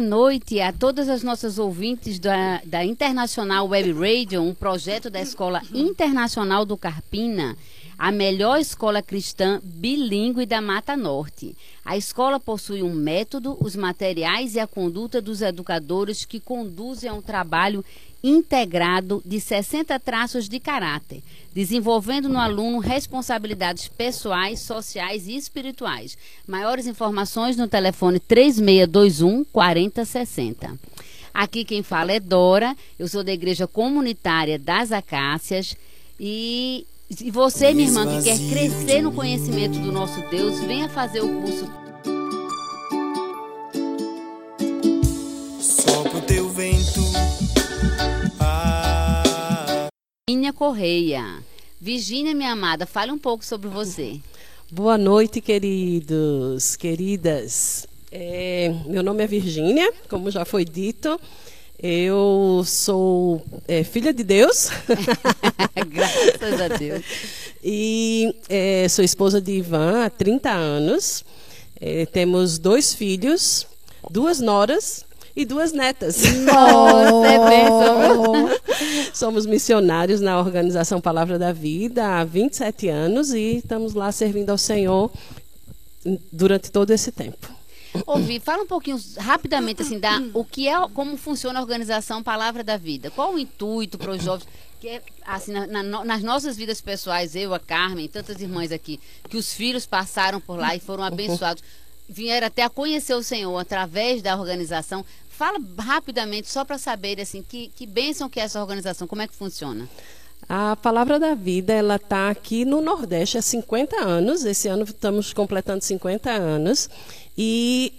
boa noite a todas as nossas ouvintes da, da Internacional Web Radio, um projeto da Escola Internacional do Carpina, a melhor escola cristã bilíngue da Mata Norte. A escola possui um método, os materiais e a conduta dos educadores que conduzem a um trabalho integrado de 60 traços de caráter, desenvolvendo no aluno responsabilidades pessoais, sociais e espirituais. Maiores informações no telefone 3621 4060. Aqui quem fala é Dora, eu sou da Igreja Comunitária das Acácias e e você, minha irmã, que quer crescer no conhecimento do nosso Deus, venha fazer o curso Virgínia Correia. Virgínia, minha amada, fale um pouco sobre você. Boa noite, queridos, queridas. É, meu nome é Virgínia, como já foi dito. Eu sou é, filha de Deus. Graças a Deus. E é, sou esposa de Ivan há 30 anos. É, temos dois filhos, duas noras e duas netas. Nossa, é bênção. Somos missionários na Organização Palavra da Vida há 27 anos e estamos lá servindo ao Senhor durante todo esse tempo. Ouvi, fala um pouquinho rapidamente assim da o que é, como funciona a organização Palavra da Vida. Qual o intuito para os jovens? Que é, assim, na, na, nas nossas vidas pessoais, eu, a Carmen, tantas irmãs aqui, que os filhos passaram por lá e foram abençoados, vieram até a conhecer o Senhor através da organização. Fala rapidamente, só para saber assim, que, que bênção que é essa organização, como é que funciona? A Palavra da Vida, ela está aqui no Nordeste há 50 anos. Esse ano estamos completando 50 anos. E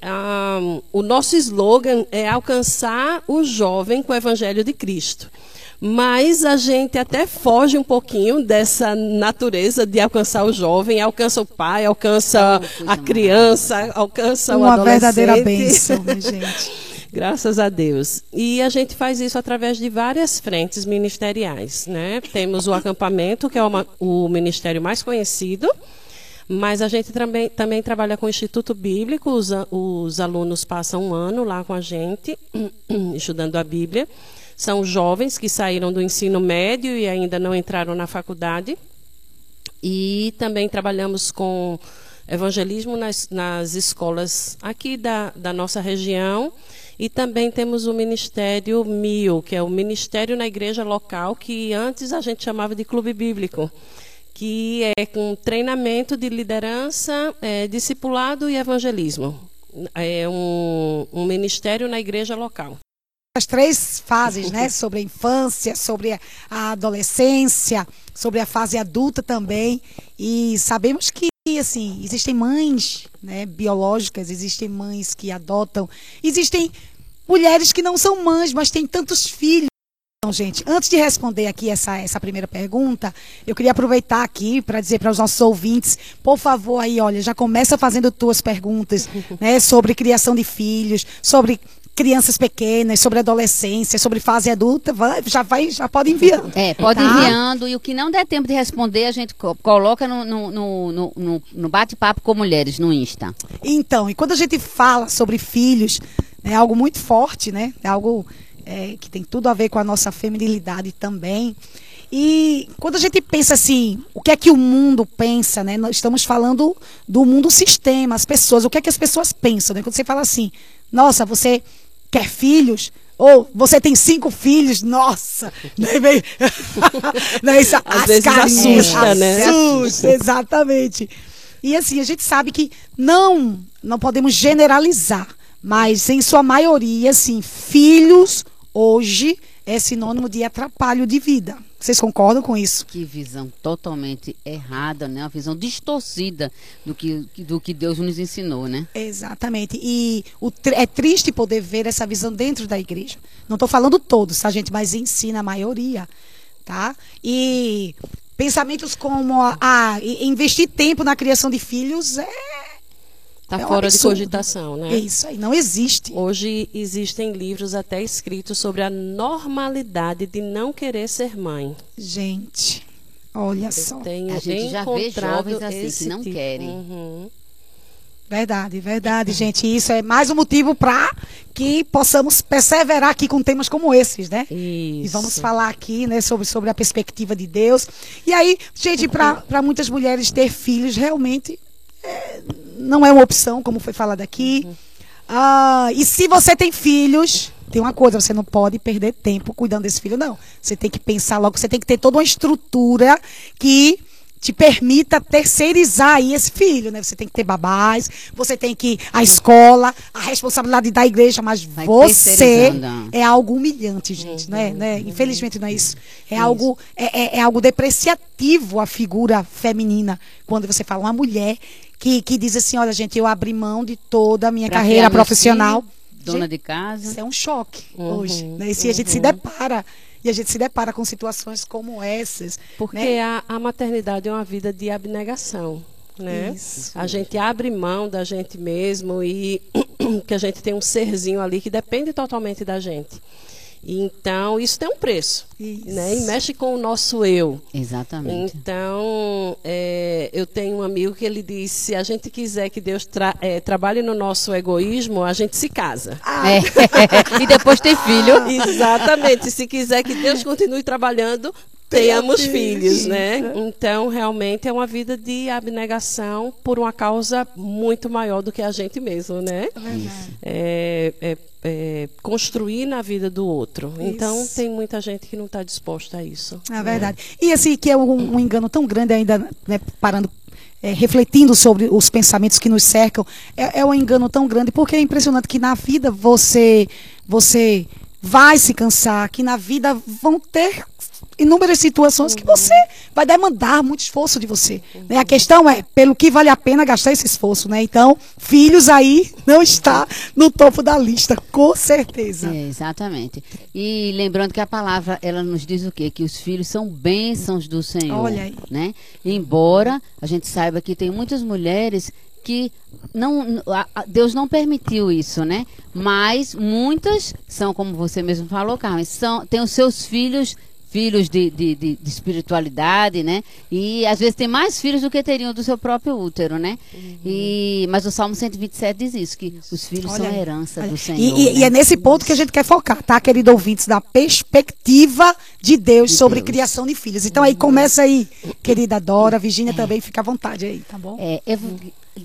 um, o nosso slogan é alcançar o jovem com o Evangelho de Cristo. Mas a gente até foge um pouquinho dessa natureza de alcançar o jovem, alcança o pai, alcança a criança, alcança Uma o adolescente. verdadeira bênção, gente. Graças a Deus. E a gente faz isso através de várias frentes ministeriais. Né? Temos o acampamento, que é uma, o ministério mais conhecido, mas a gente também, também trabalha com o Instituto Bíblico, os, os alunos passam um ano lá com a gente, estudando a Bíblia. São jovens que saíram do ensino médio e ainda não entraram na faculdade. E também trabalhamos com evangelismo nas, nas escolas aqui da, da nossa região. E também temos o Ministério MIO, que é o Ministério na Igreja Local, que antes a gente chamava de Clube Bíblico, que é com treinamento de liderança, é, discipulado e evangelismo. É um, um ministério na igreja local as três fases, né? Sobre a infância, sobre a adolescência, sobre a fase adulta também. E sabemos que, assim, existem mães né, biológicas, existem mães que adotam, existem mulheres que não são mães, mas têm tantos filhos. Então, gente, antes de responder aqui essa, essa primeira pergunta, eu queria aproveitar aqui para dizer para os nossos ouvintes, por favor, aí, olha, já começa fazendo tuas perguntas, né, sobre criação de filhos, sobre crianças pequenas, sobre adolescência, sobre fase adulta, vai, já vai, já pode enviar. É, pode tá? enviando. E o que não der tempo de responder, a gente coloca no, no, no, no, no bate-papo com mulheres no Insta. Então, e quando a gente fala sobre filhos, é algo muito forte, né? É algo é, que tem tudo a ver com a nossa feminilidade também. E quando a gente pensa assim, o que é que o mundo pensa, né? Nós estamos falando do mundo sistema, as pessoas, o que é que as pessoas pensam, né? Quando você fala assim, nossa, você quer filhos? Ou você tem cinco filhos, nossa! Né, né, isso, Às vezes assusta, né? Assusta, exatamente. E assim, a gente sabe que não, não podemos generalizar, mas em sua maioria, assim, filhos hoje é sinônimo de atrapalho de vida. Vocês concordam com isso? Que visão totalmente errada, né? Uma visão distorcida do que, do que Deus nos ensinou, né? Exatamente. E o, é triste poder ver essa visão dentro da igreja. Não estou falando todos, tá, gente? Mas ensina a maioria, tá? E pensamentos como a, a investir tempo na criação de filhos é Está é fora de cogitação, né? É isso aí, não existe. Hoje existem livros até escritos sobre a normalidade de não querer ser mãe. Gente, olha Eu só. a gente já vê jovens assim que não tipo. querem. Uhum. Verdade, verdade, gente. Isso é mais um motivo para que possamos perseverar aqui com temas como esses, né? Isso. E vamos falar aqui, né, sobre, sobre a perspectiva de Deus. E aí, gente, para muitas mulheres ter filhos realmente é, não é uma opção, como foi falado aqui. Ah, e se você tem filhos, tem uma coisa, você não pode perder tempo cuidando desse filho, não. Você tem que pensar logo, você tem que ter toda uma estrutura que te permita terceirizar aí esse filho, né? Você tem que ter babás, você tem que a escola, a responsabilidade da igreja, mas Vai você é algo humilhante, gente, né? né? Infelizmente não é isso. É algo é, é- é algo depreciativo a figura feminina quando você fala uma mulher que, que diz assim, olha gente, eu abri mão de toda a minha Pra carreira profissional. filhos, Dona Gente, de casa. isso é um choque Uhum, hoje, né? E se a gente se depara e a gente se depara com situações como essas, Porque né? a, a maternidade é uma vida de abnegação. Né? Isso. A gente abre mão da gente mesmo e que a gente tem um serzinho ali que depende totalmente da gente. Então, isso tem um preço. Isso. Né? E mexe com o nosso eu. Exatamente. Então, é, eu tenho um amigo que ele disse: se a gente quiser que Deus tra- é, trabalhe no nosso egoísmo, a gente se casa. É. e depois ter filho. Exatamente. Se quiser que Deus continue trabalhando, tenhamos filhos, né? Então, realmente é uma vida de abnegação por uma causa muito maior do que a gente mesmo, né? É, é, é, construir na vida do outro. Então, Isso. tem muita gente que não está disposta a isso. É verdade. E assim, que é um, um engano tão grande ainda, né, parando, é, refletindo sobre os pensamentos que nos cercam, é, é um engano tão grande, porque é impressionante que na vida você, você vai se cansar, que na vida vão ter inúmeras situações que você vai demandar muito esforço de você. né? A questão é, pelo que vale a pena gastar esse esforço, né? Então, filhos aí não está no topo da lista, com certeza. É, exatamente. E lembrando que a palavra, ela nos diz o quê? Que os filhos são bênçãos do Senhor. Olha aí. Né? Embora a gente saiba que tem muitas mulheres que não, Deus não permitiu isso, né? Mas muitas são, como você mesmo falou, Carmen, são, têm os seus filhos filhos de, de, de- de espiritualidade, né? E às vezes tem mais filhos do que teriam do seu próprio útero, né? E, mas o Salmo 127 diz isso, que os filhos Olha são herança Olha, do Senhor. E, né? e é nesse ponto que a gente quer focar, tá, querido ouvintes, da perspectiva de Deus De sobre Deus. criação de filhos. Então aí começa aí, querida Dora, Virgínia também, fica à vontade aí, tá bom? É, eu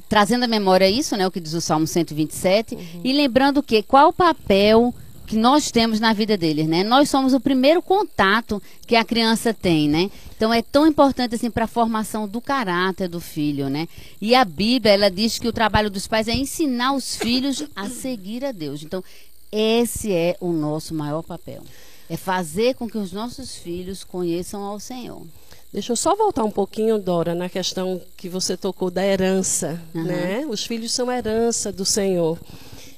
trazendo à memória isso, né, o que diz o Salmo 127, e lembrando que qual o papel que nós temos na vida deles, né? Nós somos o primeiro contato que a criança tem, né? Então é tão importante assim para a formação do caráter do filho, né? E a Bíblia, ela diz que o trabalho dos pais é ensinar os filhos a seguir a Deus. Então, esse é o nosso maior papel. É fazer com que os nossos filhos conheçam ao Senhor. Deixa eu só voltar um pouquinho, Dora, na questão que você tocou da herança, Aham. né? Os filhos são herança do Senhor.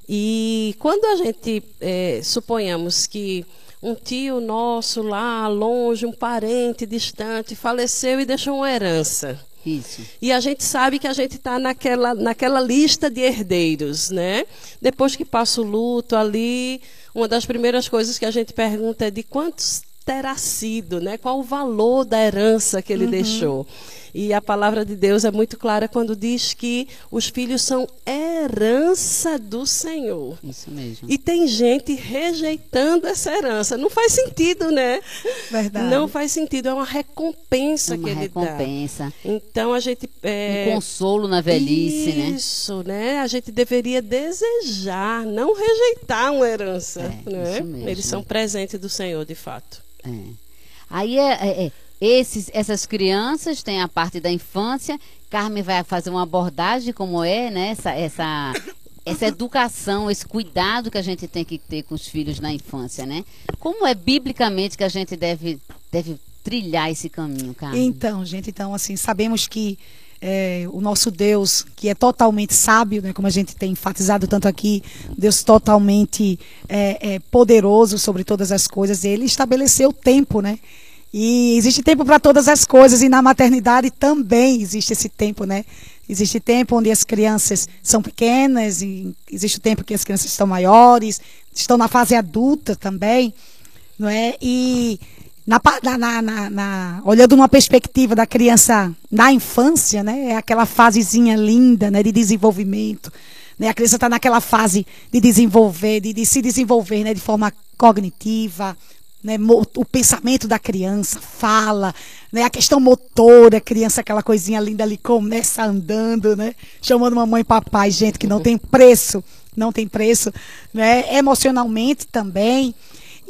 E quando a gente eh, suponhamos que um tio nosso lá longe, um parente distante, faleceu e deixou uma herança. Isso. E a gente sabe que a gente está naquela, naquela lista de herdeiros, né? Depois que passa o luto ali, uma das primeiras coisas que a gente pergunta é de quantos terá sido, né? Qual o valor da herança que ele deixou? E a palavra de Deus é muito clara quando diz que os filhos são herança do Senhor. Isso mesmo. E tem gente rejeitando essa herança. Não faz sentido, né? Verdade. Não faz sentido. É uma recompensa uma que ele dá. recompensa. Então a gente. É, Um consolo na velhice, né? Isso, né? A gente deveria desejar, não rejeitar uma herança. É, né? isso mesmo. Eles são presentes do Senhor, de fato. É. Aí é, é- é, esses, essas crianças têm a parte da infância. Carmen vai fazer uma abordagem como é, né? Essa, essa, essa educação, esse cuidado que a gente tem que ter com os filhos na infância, né? Como é biblicamente que a gente deve, deve trilhar esse caminho, Carmen? Então, gente, então, assim, sabemos que é, o nosso Deus, que é totalmente sábio, né, como a gente tem enfatizado tanto aqui, Deus totalmente é, é, poderoso sobre todas as coisas, ele estabeleceu o tempo, né? E existe tempo para todas as coisas, e na maternidade também existe esse tempo, né? Existe tempo onde as crianças são pequenas, existe o tempo que as crianças estão maiores, estão na fase adulta também, não é? E na, na- na- na- olhando numa perspectiva da criança na infância, né? É aquela fasezinha linda, né? De desenvolvimento. Né? A criança está naquela fase de desenvolver, de, de se desenvolver, né? De forma cognitiva, né? O pensamento da criança fala, né? A questão motora, a criança, aquela coisinha linda ali começa andando, né? Chamando mamãe e papai, gente, que não tem preço, não tem preço, né? Emocionalmente também.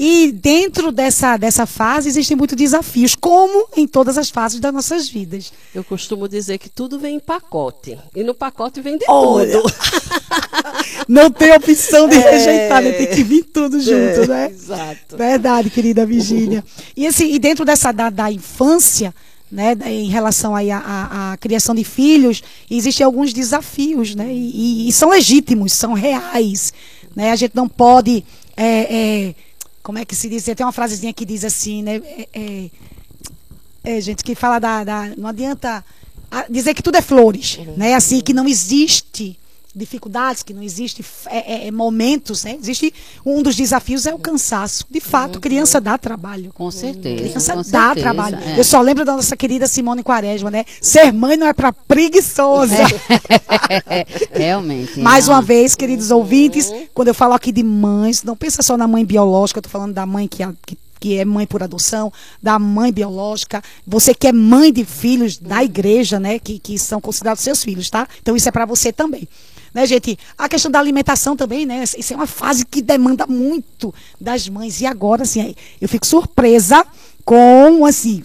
E dentro dessa, dessa fase existem muitos desafios, como em todas as fases das nossas vidas. Eu costumo dizer que tudo vem em pacote. E no pacote vem de Olha. tudo. Não tem opção de É. rejeitar, né? Tem que vir tudo junto, É, né? exato. Verdade, querida Virgínia. E, assim, e dentro dessa da, da infância, né, em relação aí à, à- à criação de filhos, existem alguns desafios, né? E, e- e são legítimos, são reais. Né? A gente não pode. é, é, como é que se diz? Tem uma frasezinha que diz assim, né? É, é, é, gente, que fala da, da- Não adianta ah, dizer que tudo é flores, né? Assim, que não existe dificuldades, que não existe é, é, é, momentos, né? Existe um dos desafios é o cansaço. De fato, criança dá trabalho. Com certeza. Criança com dá certeza, trabalho. é. Eu só lembro da nossa querida Simone Quaresma, né? Ser mãe não é para preguiçosa. Realmente. Mais não. uma vez, queridos ouvintes, quando eu falo aqui de mães, não pensa só na mãe biológica, eu tô falando da mãe que, que, que é mãe por adoção, da mãe biológica, você que é mãe de filhos da igreja, né, que, que são considerados seus filhos, tá? Então isso é para você também. Né, gente? A questão da alimentação também, né? Isso é uma fase que demanda muito das mães. E agora, assim, eu fico surpresa com, assim,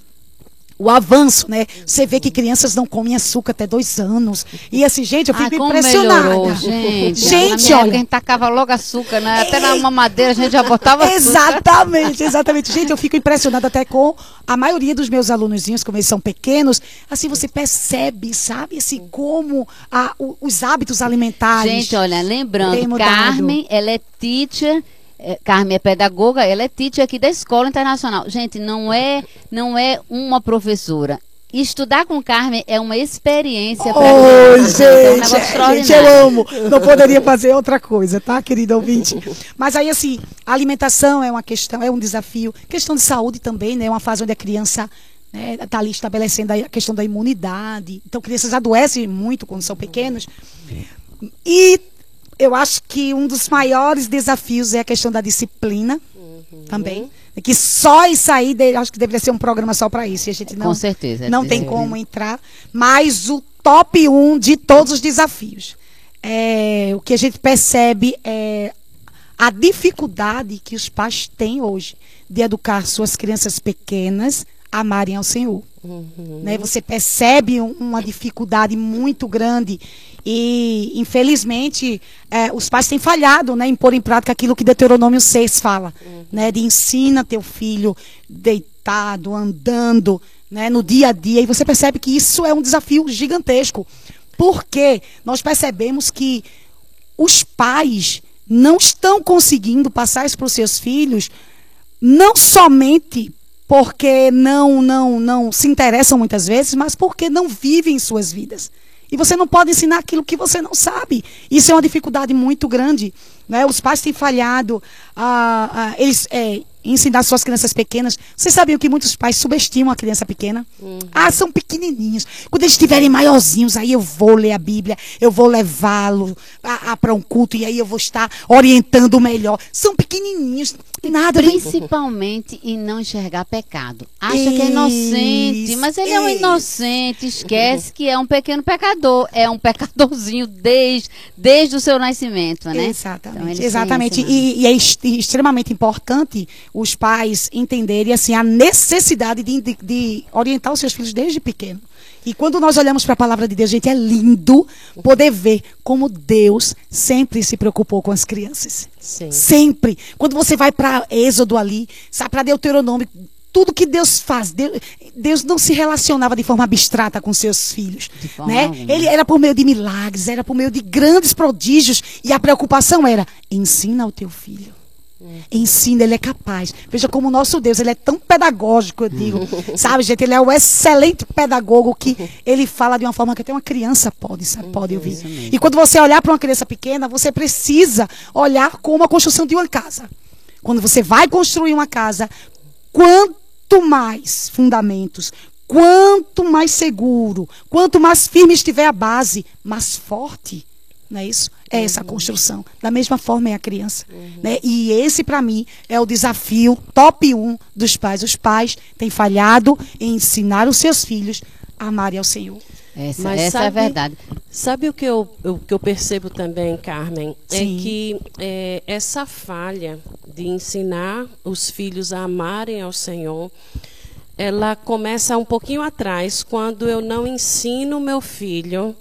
o avanço, né? Você vê que crianças não comem açúcar até dois anos. E assim, gente, eu Ah, fico como impressionada. melhorou, gente. Gente, na minha época, olha. a gente tacava logo açúcar, né? Até na mamadeira a gente já botava açúcar. Exatamente, exatamente. Gente, eu fico impressionada até com a maioria dos meus alunozinhos, como eles são pequenos, assim, você percebe, sabe, assim, como a- o- os hábitos alimentares. Gente, olha, lembrando. Carmen, ela é teacher, é, Carmen é pedagoga, ela é teacher aqui da Escola Internacional. Gente, não é, não é uma professora. Estudar com Carmen é uma experiência para Oi, mim. É um gente, gente, eu amo. Não poderia fazer outra coisa, tá, querido ouvinte? Mas aí, assim, a alimentação é uma questão, é um desafio. Questão de saúde também, né? É uma fase onde a criança está ali estabelecendo a questão da imunidade. Então, crianças adoecem muito quando são pequenos. E eu acho que um dos maiores desafios é a questão da disciplina também. Que só isso aí, acho que deveria ser um programa só para isso. E a gente não, Com certeza, não tem como entrar. Mas o top 1 de todos os desafios. É, o que a gente percebe é a dificuldade que os pais têm hoje de educar suas crianças pequenas a amarem ao Senhor. Né? Você percebe um- uma dificuldade muito grande e, infelizmente, eh, os pais têm falhado né, em pôr em prática aquilo que Deuteronômio 6 fala, né, de ensina teu filho deitado, andando, né, no dia a dia. E você percebe que isso é um desafio gigantesco, porque nós percebemos que os pais não estão conseguindo passar isso para os seus filhos, não somente porque não não não se interessam muitas vezes, mas porque não vivem suas vidas. E você não pode ensinar aquilo que você não sabe. Isso é uma dificuldade muito grande. Né? Os pais têm falhado a, a- eles é, ensinar suas crianças pequenas. Vocês sabiam que muitos pais subestimam a criança pequena? Ah, são pequenininhos. Quando eles estiverem maiorzinhos, aí eu vou ler a Bíblia, eu vou levá-lo para um culto e aí eu vou estar orientando melhor. São pequenininhos, nada Principalmente em não enxergar pecado. Acha que é inocente, Isso, mas ele é um isso. inocente. Esquece que é um pequeno pecador. É um pecadorzinho desde, desde o seu nascimento, né? Exatamente. Então, Exatamente. isso? E, e é ex- extremamente importante os pais entenderem assim, a necessidade de, de- de orientar os seus filhos desde pequeno. E quando nós olhamos para a palavra de Deus, gente, é lindo poder ver como Deus sempre se preocupou com as crianças. Sim. Sempre. Quando você vai para Êxodo ali, sabe, para Deuteronômio, tudo que Deus faz, Deus, Deus não se relacionava de forma abstrata com seus filhos. Né? Ele era por meio de milagres, era por meio de grandes prodígios. E a preocupação era: ensina ao teu filho. Ensina, ele é capaz. Veja como o nosso Deus, ele é tão pedagógico, eu digo. Sabe, gente, ele é o excelente pedagogo que ele fala de uma forma que até uma criança pode, sabe, pode ouvir. E quando você olhar para uma criança pequena, você precisa olhar como a construção de uma casa. Quando você vai construir uma casa, quanto quanto mais fundamentos, quanto mais seguro, quanto mais firme estiver a base, mais forte, não é isso? É essa Uhum. construção. Da mesma forma é a criança. Né? E esse, para mim, é o desafio top 1 dos pais. Os pais têm falhado em ensinar os seus filhos a amarem ao Senhor. Essa, Mas essa é a sabe- verdade. Sabe o que eu, o que eu percebo também, Carmen? Sim. É que é, essa falha de ensinar os filhos a amarem ao Senhor, ela começa um pouquinho atrás, quando eu não ensino meu filho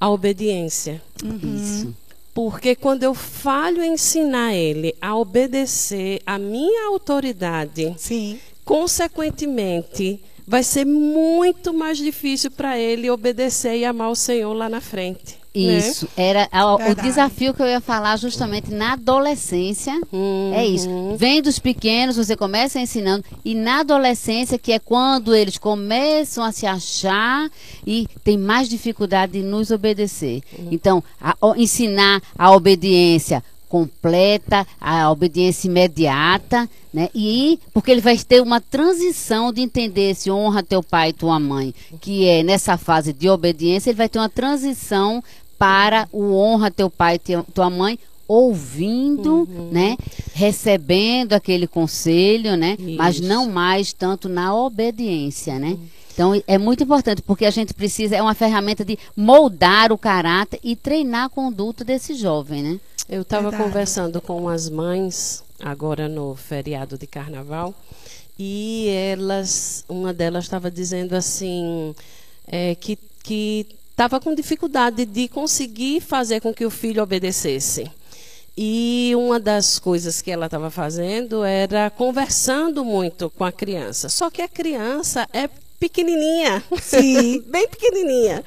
a obediência. Isso. Porque quando eu falho em ensinar ele a obedecer a minha autoridade, Sim. consequentemente, vai ser muito mais difícil para ele obedecer e amar o Senhor lá na frente. Né? Isso. Era a- o desafio que eu ia falar justamente na adolescência. Uhum. É isso. Vem dos pequenos, você começa ensinando. E na adolescência, que é quando eles começam a se achar e tem mais dificuldade de nos obedecer. Então, a- o- ensinar a obediência completa, a obediência imediata, né? E porque ele vai ter uma transição de entender se honra teu pai e tua mãe, que é nessa fase de obediência, ele vai ter uma transição para o honra teu pai e tua mãe ouvindo, né, recebendo aquele conselho, né, mas Isso. não mais tanto na obediência, né? Então é muito importante porque a gente precisa é uma ferramenta de moldar o caráter e treinar a conduta desse jovem, né? Eu estava conversando com as mães agora no feriado de carnaval e elas, uma delas estava dizendo assim é, que que estava com dificuldade de conseguir fazer com que o filho obedecesse. E uma das coisas que ela estava fazendo era conversando muito com a criança. Só que a criança é pequenininha, Sim. bem pequenininha.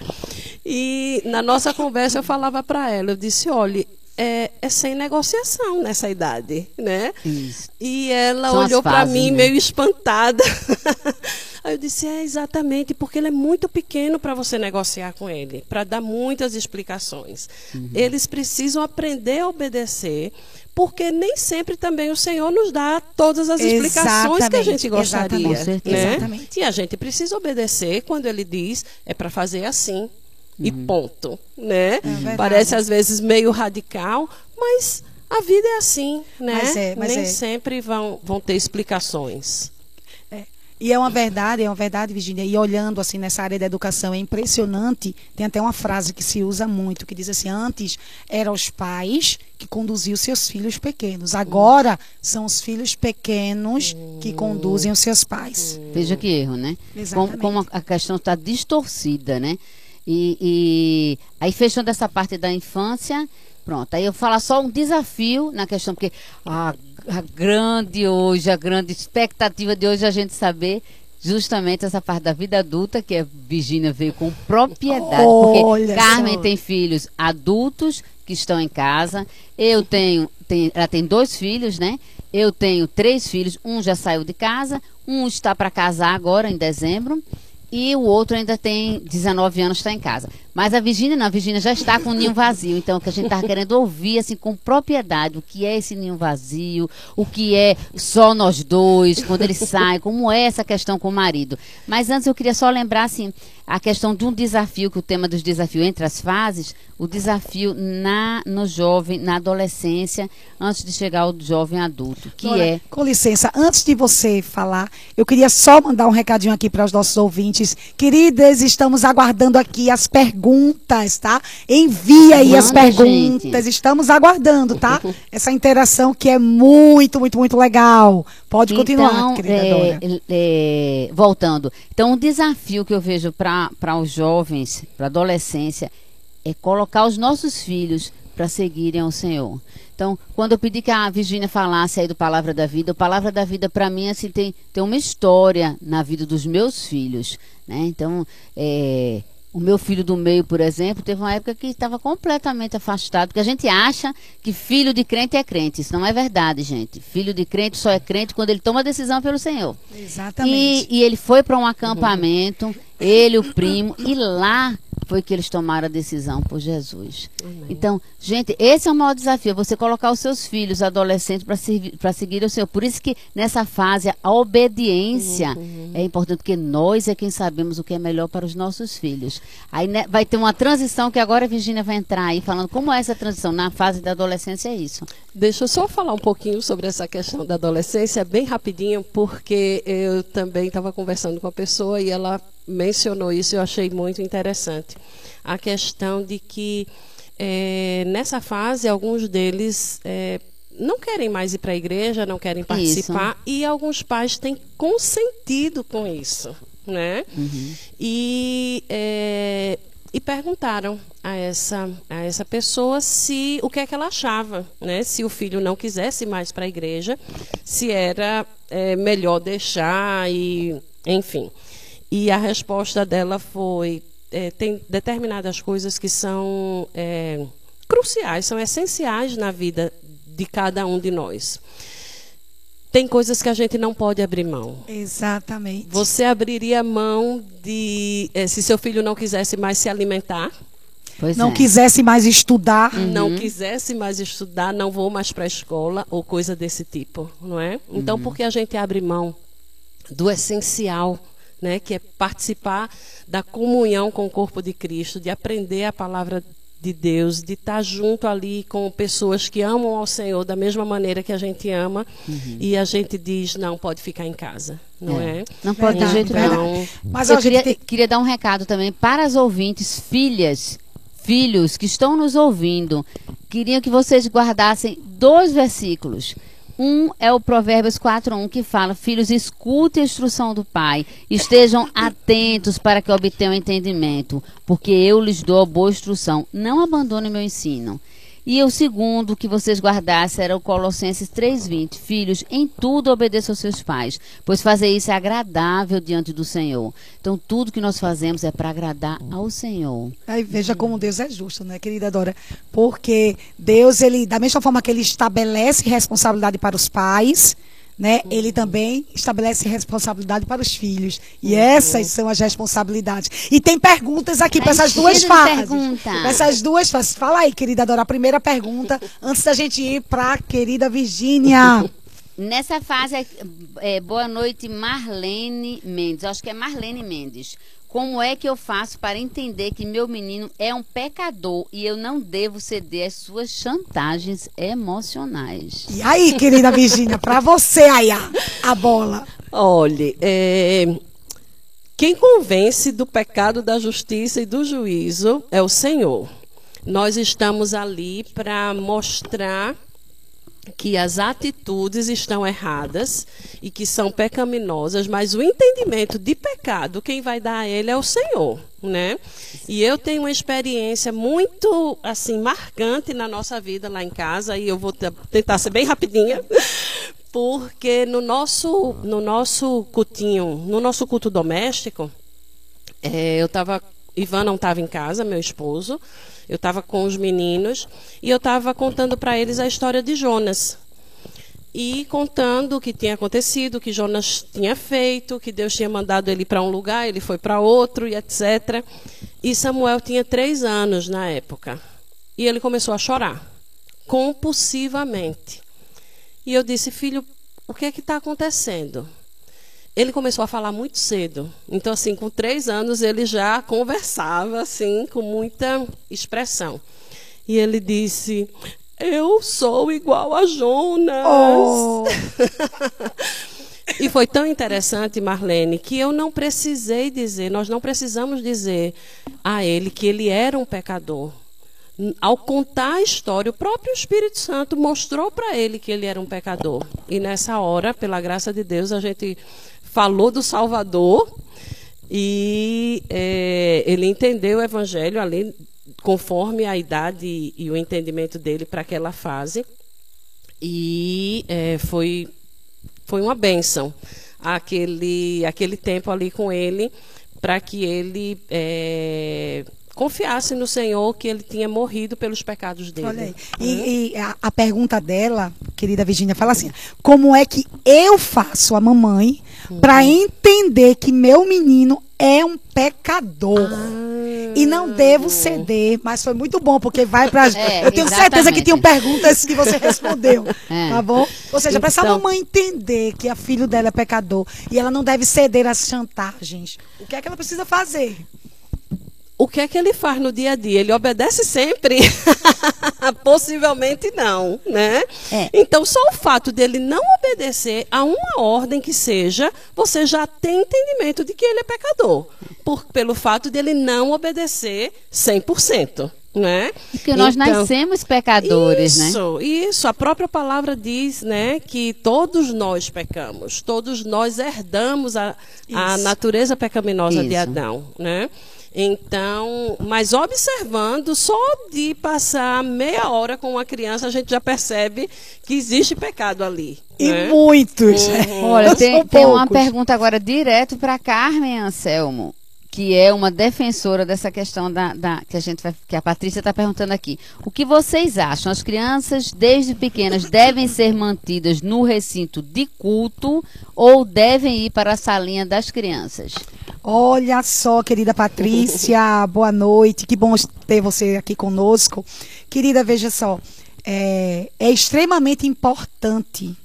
E na nossa conversa eu falava para ela, eu disse, olha, é, é sem negociação nessa idade, né? Isso. E ela São olhou para mim né? meio espantada. Aí eu disse, é exatamente, porque ele é muito pequeno para você negociar com ele, para dar muitas explicações. Uhum. Eles precisam aprender a obedecer, porque nem sempre também o Senhor nos dá todas as explicações que a gente Exatamente, gostaria. exatamente. Né? Exatamente. E a gente precisa obedecer quando ele diz é para fazer assim. E ponto, né? verdade. Parece às vezes meio radical, mas a vida é assim, né? Mas é, mas Nem é. sempre vão, vão ter explicações. E é uma verdade, é uma verdade, Virginia. E olhando assim nessa área da educação, é impressionante. Tem até uma frase que se usa muito, que diz assim: antes eram os pais que conduziam seus filhos pequenos. Agora são os filhos pequenos que conduzem os seus pais. Veja que erro, né? Exatamente. Como, como a questão está distorcida, né? E, e aí fechando essa parte da infância, pronto. Aí eu falo só um desafio na questão, porque a, a grande hoje, a grande expectativa de hoje é a gente saber justamente essa parte da vida adulta, que a Virginia veio com propriedade. Porque Olha Carmen só. tem filhos adultos que estão em casa. Eu tenho, tem- ela tem dois filhos, né? Eu tenho três filhos. Um já saiu de casa, um está para casar agora em dezembro. E o outro ainda tem 19 anos, está em casa. Mas a Virgínia não, a Virgínia já está com o ninho vazio. Então, o que a gente estava querendo ouvir, assim, com propriedade, o que é esse ninho vazio, o que é só nós dois, quando ele sai, como é essa questão com o marido. Mas antes eu queria só lembrar, assim, a questão de um desafio, que o tema dos desafios entre as fases, o desafio na, no jovem, na adolescência, antes de chegar ao jovem adulto, que é Com licença, antes de você falar, eu queria só mandar um recadinho aqui para os nossos ouvintes. Queridas, estamos aguardando aqui as perguntas, tá? Envia aí as Manda, perguntas, gente. estamos aguardando, tá? Essa interação que é muito, muito, muito legal. Pode continuar, então, querida é, Dora. é, voltando. Então, um desafio que eu vejo para os jovens, para a adolescência, é colocar os nossos filhos para seguirem ao Senhor. Então, quando eu pedi que a Virgínia falasse aí do Palavra da Vida, o Palavra da Vida, para mim, assim, tem, tem uma história na vida dos meus filhos. Né? Então, é, o meu filho do meio, por exemplo, teve uma época que estava completamente afastado, porque a gente acha que filho de crente é crente. Isso não é verdade, gente. Filho de crente só é crente quando ele toma a decisão pelo Senhor. Exatamente. E, e ele foi para um acampamento, ele, o primo, e lá foi que eles tomaram a decisão por Jesus. Então, gente, esse é o maior desafio, você colocar os seus filhos, adolescentes, para seguir o Senhor. Por isso que nessa fase a obediência Uhum. é importante, porque nós é quem sabemos o que é melhor para os nossos filhos. Aí né, vai ter uma transição que agora a Virginia vai entrar aí falando como é essa transição na fase da adolescência é isso. Deixa eu só falar um pouquinho sobre essa questão da adolescência, bem rapidinho, porque eu também estava conversando com a pessoa e ela mencionou isso e eu achei muito interessante. A questão de que eh, nessa fase alguns deles eh, não querem mais ir para a igreja, não querem participar e alguns pais têm consentido com isso, né? E eh, e perguntaram a essa, a essa pessoa se o que é que ela achava, né? Se o filho não quisesse mais para a igreja, se era eh, melhor deixar e, enfim. E a resposta dela foi: eh, tem determinadas coisas que são eh, cruciais, são essenciais na vida de cada um de nós. Tem coisas que a gente não pode abrir mão. Exatamente. Você abriria mão de eh, se seu filho não quisesse mais se alimentar, Pois Não é. quisesse mais estudar. não quisesse mais estudar, não vou mais para a escola ou coisa desse tipo, não é? Então, por que a gente abre mão do essencial, né, que é participar da comunhão com o corpo de Cristo, de aprender a palavra de Deus, de estar junto ali com pessoas que amam ao Senhor da mesma maneira que a gente ama, e a gente diz não pode ficar em casa, não é? Não pode de Verdade, jeito nenhum. Mas eu queria, tem- queria dar um recado também para as ouvintes, filhas, filhos que estão nos ouvindo. Queria que vocês guardassem dois versículos. Um é o Provérbios 4:1 que fala: Filhos, escutem a instrução do pai, estejam atentos para que obtenham entendimento, porque eu lhes dou boa instrução. Não abandonem meu ensino. E o segundo que vocês guardassem era o Colossenses 3:20. Filhos, em tudo obedeçam aos seus pais, pois fazer isso é agradável diante do Senhor. Então tudo que nós fazemos é para agradar ao Senhor. Aí veja como Deus é justo, né, querida Dora? Porque Deus, ele, da mesma forma que ele estabelece responsabilidade para os pais, né, ele também estabelece responsabilidade para os filhos. E essas são as responsabilidades. E tem perguntas aqui para essas duas fases. pergunta. Pra essas duas fases. Fala aí, querida Dora, a primeira pergunta, antes da gente ir para a querida Virgínia. Nessa fase, é, é, boa noite, Marlene Mendes. Acho que é Marlene Mendes. Como é que eu faço para entender que meu menino é um pecador e eu não devo ceder às suas chantagens emocionais? E aí, querida Virgínia, para você aí a, a bola. Olhe, é, quem convence do pecado, da justiça e do juízo é o Senhor. Nós estamos ali para mostrar que as atitudes estão erradas e que são pecaminosas, mas o entendimento de pecado, quem vai dar a ele é o Senhor, né? E eu tenho uma experiência muito assim marcante na nossa vida lá em casa e eu vou te- tentar ser bem rapidinha. Porque no nosso no nosso cultinho, no nosso culto doméstico, é, eu estava. Ivan não estava em casa, meu esposo. Eu estava com os meninos e eu estava contando para eles a história de Jonas. E contando o que tinha acontecido, o que Jonas tinha feito, que Deus tinha mandado ele para um lugar, ele foi para outro e etc. E Samuel tinha três anos na época. E ele começou a chorar, compulsivamente. E eu disse, filho, o que é que está acontecendo? Ele começou a falar muito cedo. Então, assim, com três anos, ele já conversava, assim, com muita expressão. E ele disse: Eu sou igual a Jonas. Oh. E foi tão interessante, Marlene, que eu não precisei dizer, nós não precisamos dizer a ele que ele era um pecador. Ao contar a história, o próprio Espírito Santo mostrou para ele que ele era um pecador. E nessa hora, pela graça de Deus, a gente falou do Salvador e eh, ele entendeu o Evangelho ali, conforme a idade e, o entendimento dele para aquela fase. E eh, foi foi uma bênção aquele, aquele tempo ali com ele, para que ele eh, confiasse no Senhor que ele tinha morrido pelos pecados dele. Olha aí. E, e a, a pergunta dela, querida Virginia, fala assim: como é que eu faço, a mamãe, para entender que meu menino é um pecador. E não devo ceder, mas foi muito bom, porque vai pra. É, eu tenho certeza que exatamente. tinham perguntas que você respondeu. É. Tá bom? Ou seja, para essa Então- mamãe entender que a filho dela é pecador e ela não deve ceder às chantagens, o que é que ela precisa fazer? O que é que ele faz no dia a dia? Ele obedece sempre? Possivelmente não, né? É. Então, só o fato dele não obedecer a uma ordem que seja, você já tem entendimento de que ele é pecador. Por, pelo fato dele não obedecer 100%. Né? Porque nós Então- nascemos pecadores, né? isso, isso. A própria palavra diz, né, que todos nós pecamos, todos nós herdamos a, a natureza pecaminosa de Isso. Adão, né? Então, mas observando, só de passar meia hora com uma criança, a gente já percebe que existe pecado ali. E né? muitos. Olha, Não tem, tem uma pergunta agora direto para Carmen Anselmo, que é uma defensora dessa questão da, da- que a gente vai, que a Patrícia está perguntando aqui. O que vocês acham? As crianças desde pequenas devem ser mantidas no recinto de culto ou devem ir para a salinha das crianças? Olha só, querida Patrícia, boa noite. Que bom ter você aqui conosco. Querida, veja só, é, é extremamente importante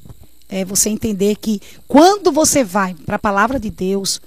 é, você entender que quando você vai para a palavra de Deus,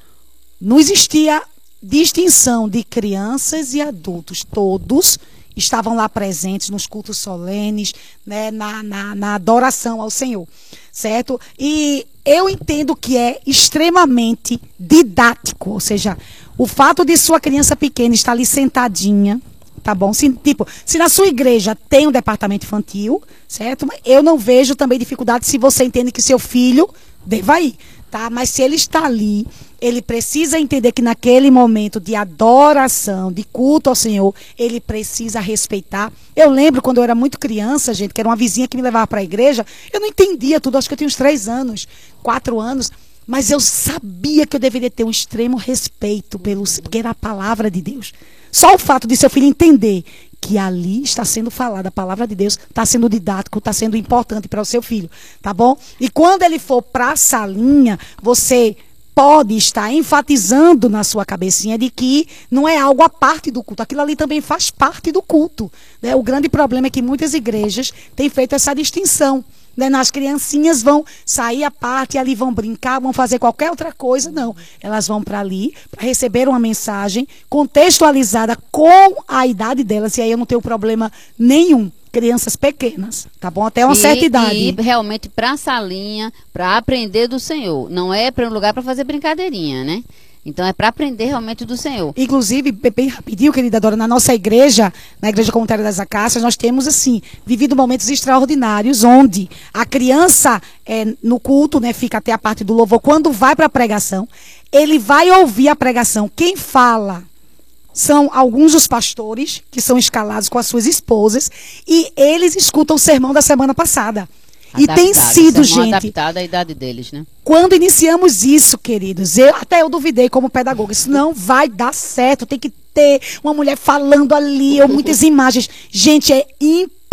não existia distinção de crianças e adultos. Todos estavam lá presentes nos cultos solenes, né, na, na, na adoração ao Senhor, certo? E eu entendo que é extremamente didático, ou seja, o fato de sua criança pequena estar ali sentadinha, tá bom? Se, tipo, se na sua igreja tem um departamento infantil, certo? Eu não vejo também dificuldade se você entende que seu filho deva ir, tá? Mas se ele está ali, ele precisa entender que naquele momento de adoração, de culto ao Senhor, ele precisa respeitar. Eu lembro quando eu era muito criança, gente, que era uma vizinha que me levava para a igreja, eu não entendia tudo, acho que eu tinha uns três anos, quatro anos. Mas eu sabia que eu deveria ter um extremo respeito pelo, porque era a palavra de Deus. Só o fato de seu filho entender que ali está sendo falada a palavra de Deus, está sendo didático, está sendo importante para o seu filho, tá bom? E quando ele for para a salinha, você pode estar enfatizando na sua cabecinha de que não é algo à parte do culto. Aquilo ali também faz parte do culto. Né? O grande problema é que muitas igrejas têm feito essa distinção. Né? As criancinhas vão sair à parte, ali vão brincar, vão fazer qualquer outra coisa. Não. Elas vão para ali para receber uma mensagem contextualizada com a idade delas. E aí eu não tenho problema nenhum. Crianças pequenas, tá bom? Até uma E- certa idade. E realmente para a salinha, para aprender do Senhor. Não é para um lugar para fazer brincadeirinha, né? Então é para aprender realmente do Senhor. Inclusive, bem rapidinho, querida Dora, na nossa igreja, na Igreja Comunitária das Acácias, nós temos, assim, vivido momentos extraordinários, onde a criança, eh, no culto, né, fica até a parte do louvor, quando vai para a pregação, ele vai ouvir a pregação. Quem fala são alguns dos pastores que são escalados com as suas esposas e eles escutam o sermão da semana passada. E tem Adaptado, sido, gente, adaptado à idade deles, né? quando iniciamos isso, queridos, eu, até eu duvidei como pedagoga. Isso não vai dar certo. Tem que ter uma mulher falando ali, ou muitas imagens. Gente, é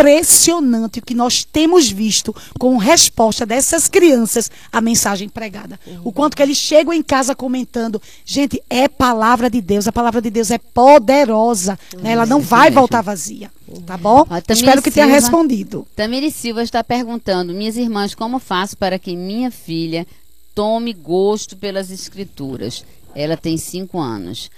impressionante o que nós temos visto com resposta dessas crianças à mensagem pregada. O quanto que eles chegam em casa comentando. Gente, é palavra de Deus. A palavra de Deus é poderosa. né? Ela não vai voltar vazia. Tá bom? Ó, Espero que tenha Silva. respondido. Tamiri Silva está perguntando: Minhas irmãs, como faço para que minha filha tome gosto pelas escrituras? Ela tem cinco anos.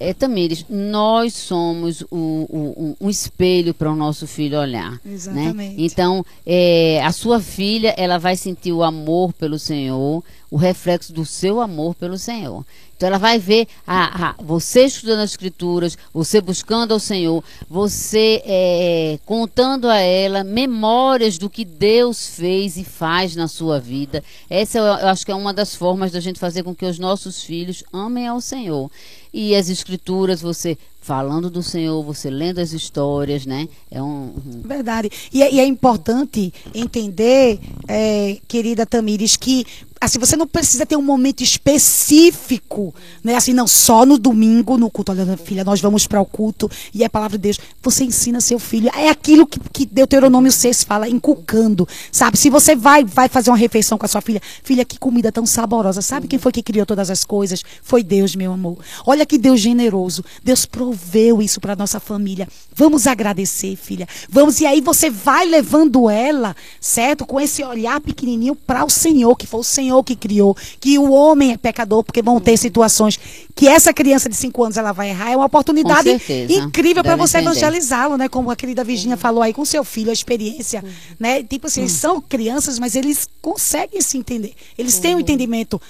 É, Tamires, nós somos o, o- um, espelho para o nosso filho olhar. né? Exatamente. Então, é, a sua filha, ela vai sentir o amor pelo Senhor, o reflexo do seu amor pelo Senhor. Então, ela vai ver a, a- você estudando as Escrituras, você buscando ao Senhor, você é, contando a ela memórias do que Deus fez e faz na sua vida. Essa eu, eu acho que é uma das formas da gente fazer com que os nossos filhos amem ao Senhor. E as Escrituras, você falando do Senhor, você lendo as histórias, né? É um, Verdade. E é, e é importante entender, é, querida Tamires, que assim, você não precisa ter um momento específico, né? Assim, não, só no domingo, no culto. Olha, filha, nós vamos para o culto e é a palavra de Deus. Você ensina seu filho. É aquilo que, que Deuteronômio 6 fala, inculcando. Sabe? Se você vai, vai fazer uma refeição com a sua filha, filha, que comida tão saborosa. Sabe quem foi que criou todas as coisas? Foi Deus, meu amor. Olha que Deus generoso. Deus proveu isso para nossa família. Vamos agradecer, filha. Vamos, e aí você vai levando ela, certo? Com esse olhar pequenininho para o Senhor, que foi o Senhor que criou. Que o homem é pecador, porque vão ter situações que essa criança de 5 anos ela vai errar. É uma oportunidade incrível para você evangelizá-lo, né? Como a querida Virginia falou aí com seu filho, a experiência, né? Tipo assim, eles são crianças, mas eles conseguem se entender. Eles têm um entendimento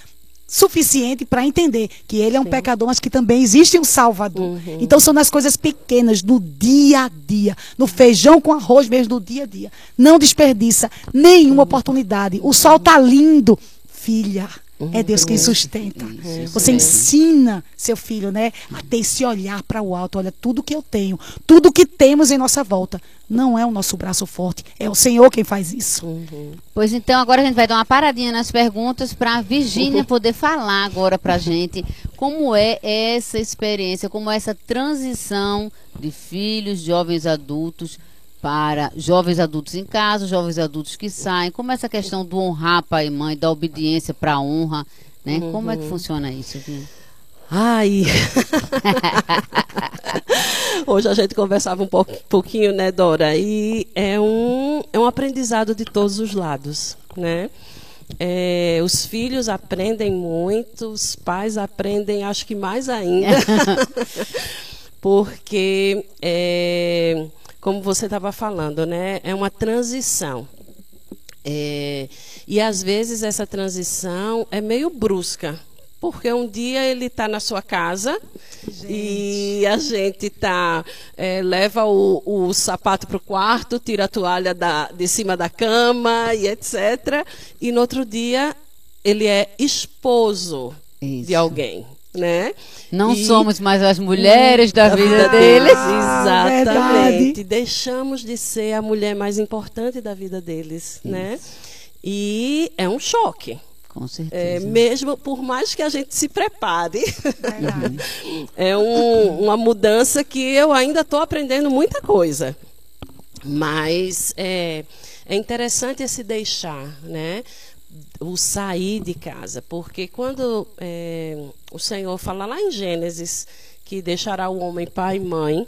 suficiente para entender que ele é um pecador, mas que também existe um Salvador. Então são nas coisas pequenas, do dia a dia, no feijão com arroz mesmo, do dia a dia. Não desperdiça nenhuma oportunidade. O sol tá lindo, filha. É Deus quem sustenta. Você ensina seu filho, né, a ter esse olhar para o alto. Olha, tudo que eu tenho, tudo que temos em nossa volta, não é o nosso braço forte, é o Senhor quem faz isso. Pois então, agora a gente vai dar uma paradinha nas perguntas para a Virgínia poder falar agora para a gente como é essa experiência, como é essa transição de filhos, jovens adultos para jovens adultos em casa, jovens adultos que saem, como é essa questão do honrar pai e mãe, da obediência para a honra, né? Como é que funciona isso? Ai. Hoje a gente conversava um pouco- pouquinho, né, Dora? E é um, é um aprendizado de todos os lados, né? É, os filhos aprendem muito, os pais aprendem, acho que mais ainda. Porque, é, como você estava falando, né? É uma transição. É, e às vezes essa transição é meio brusca, porque um dia ele está na sua casa e a gente tá é, leva o, o sapato para o quarto, tira a toalha da, de cima da cama e etc. E no outro dia ele é esposo de Isso. alguém, né? Não E- somos mais as mulheres da vida deles. deles. Ah, Exatamente. verdade. Deixamos de ser a mulher mais importante da vida deles, né? E é um choque. Com É, certeza. mesmo por mais que a gente se prepare, é um- uma mudança que eu ainda estou aprendendo muita coisa. Mas é, é interessante esse deixar, né? O sair de casa, porque quando é, o Senhor fala lá em Gênesis que deixará o homem pai e mãe,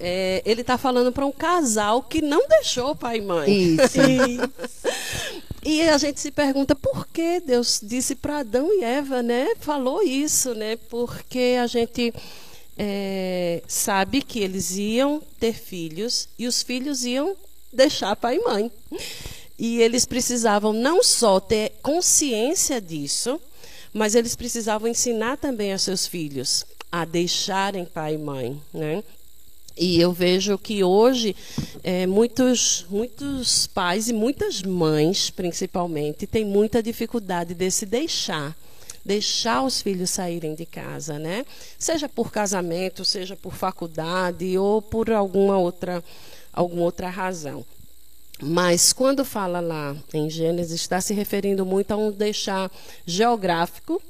é, ele está falando para um casal que não deixou pai e mãe. Isso. E a gente se pergunta por que Deus disse para Adão e Eva, né? Falou isso, né? Porque a gente é, sabe que eles iam ter filhos e os filhos iam deixar pai e mãe. E eles precisavam não só ter consciência disso, mas eles precisavam ensinar também aos seus filhos a deixarem pai e mãe, né? E eu vejo que hoje eh, muitos, muitos pais e muitas mães, principalmente, têm muita dificuldade de se deixar, deixar os filhos saírem de casa, né? Seja por casamento, seja por faculdade ou por alguma outra, alguma outra razão. Mas quando fala lá em Gênesis, está se referindo muito a um deixar geográfico,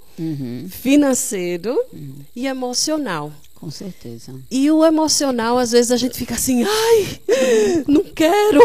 financeiro e emocional. Com certeza. E o emocional, às vezes a gente fica assim, ai, não quero.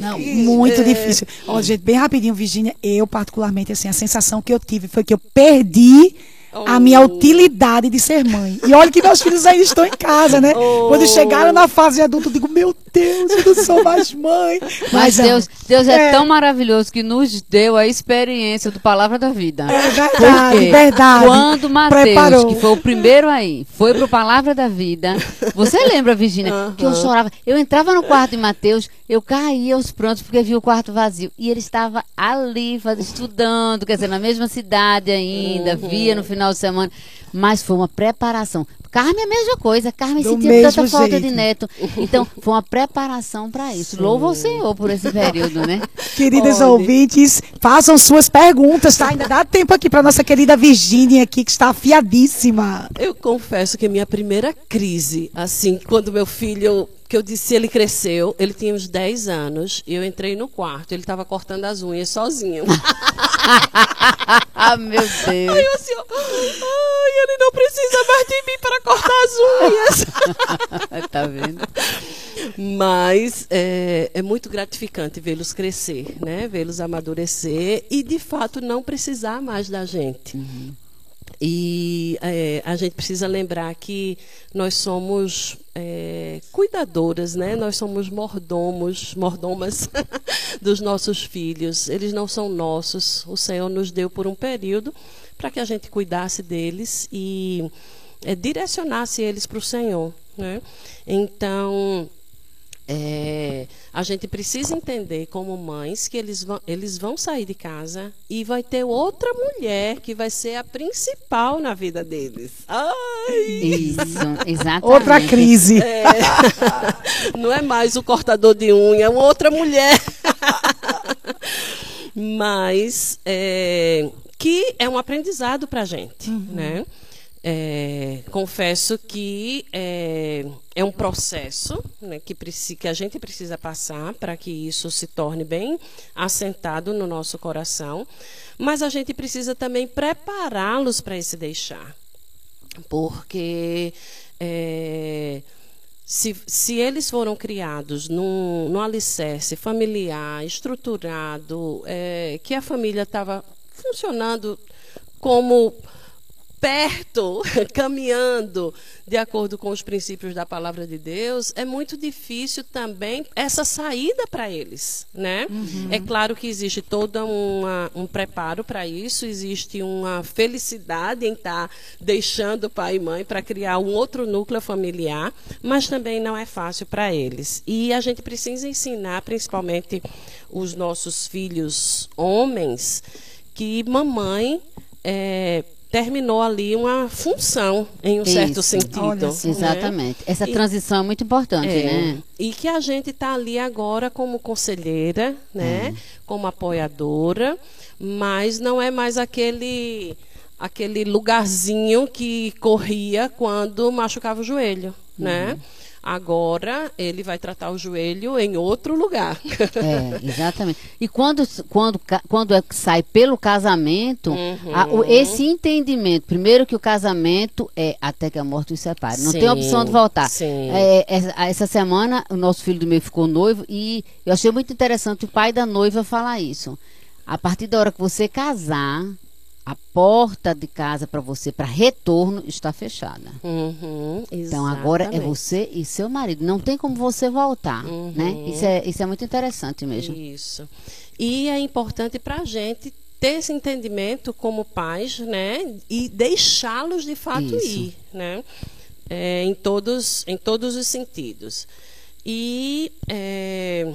Não, muito difícil. Ó, gente, bem rapidinho, Virginia, eu particularmente, assim, a sensação que eu tive foi que eu perdi a minha Oh. utilidade de ser mãe. E olha que meus filhos ainda estão em casa, né? Oh. Quando chegaram na fase adulta, eu digo, meu Deus, eu não sou mais mãe. Mas ó, Deus, Deus é, é. tão maravilhoso que nos deu a experiência do Palavra da Vida. É verdade, Porque verdade. Quando Mateus, Preparou. que foi o primeiro aí, foi pro Palavra da Vida. Você lembra, Virginia, que eu chorava? Eu entrava no quarto de Mateus, eu caía aos prantos porque via o quarto vazio. E ele estava ali, estudando, quer dizer, na mesma cidade ainda, via no final final de semana. Mas foi uma preparação. Carmen é a mesma coisa. Carmen Do sentia mesmo tanta falta jeito. de neto. Então, foi uma preparação para isso. Louva o Senhor por esse período, né? Queridos Olha. ouvintes, façam suas perguntas, tá? Ainda dá tempo aqui para nossa querida Virgínia aqui, que está afiadíssima. Eu confesso que a minha primeira crise, assim, quando meu filho, que eu disse, ele cresceu, ele tinha uns 10 anos, e eu entrei no quarto, ele estava cortando as unhas sozinho. ah, meu Deus. Aí eu assim, ó, ai, ele não precisa mais de mim para cortar as unhas. tá vendo? Mas é, é muito gratificante vê-los crescer, né? Vê-los amadurecer e, de fato, não precisar mais da gente. E é, a gente precisa lembrar que nós somos é, cuidadoras, né? Nós somos mordomos, mordomas dos nossos filhos. Eles não são nossos. O Senhor nos deu por um período para que a gente cuidasse deles e é, direcionasse eles para o Senhor, né? Então é, a gente precisa entender como mães que eles vão, eles vão sair de casa e vai ter outra mulher que vai ser a principal na vida deles. Ai! Isso, exatamente. Outra crise. É, não é mais o cortador de unha, é uma outra mulher. Mas é, que é um aprendizado para a gente, né? É, confesso que é, é um processo né, que, que a gente precisa passar para que isso se torne bem assentado no nosso coração, mas a gente precisa também prepará-los para esse deixar. Porque é, se, se eles foram criados num, num alicerce familiar, estruturado, é, que a família estava funcionando como perto, caminhando de acordo com os princípios da palavra de Deus, é muito difícil também essa saída para eles, né? É claro que existe todo uma, um preparo para isso, existe uma felicidade em estar deixando pai e mãe para criar um outro núcleo familiar, mas também não é fácil para eles. E a gente precisa ensinar, principalmente os nossos filhos homens, que mamãe é, terminou ali uma função em um certo Isso. sentido. Olha né? Exatamente. Essa E- transição é muito importante, É, né? E que a gente está ali agora como conselheira, né? Como apoiadora, mas não é mais aquele aquele lugarzinho que corria quando machucava o joelho, né? Agora ele vai tratar o joelho em outro lugar. É, exatamente. E quando, quando, quando é que sai pelo casamento, a- o- esse entendimento, primeiro que o casamento é até que a morte os separe. Não tem Sim, opção de voltar. sim. É, essa, essa semana, o nosso filho do meio ficou noivo e eu achei muito interessante o pai da noiva falar isso. A partir da hora que você casar, a porta de casa para você, para retorno, está fechada. Uhum, Então agora é você e seu marido. Não tem como você voltar, né? Isso é, isso é muito interessante mesmo. Isso. E é importante para a gente ter esse entendimento como pais, né? E deixá-los de fato Isso. ir, né? É, em, todos, em todos os sentidos. E é,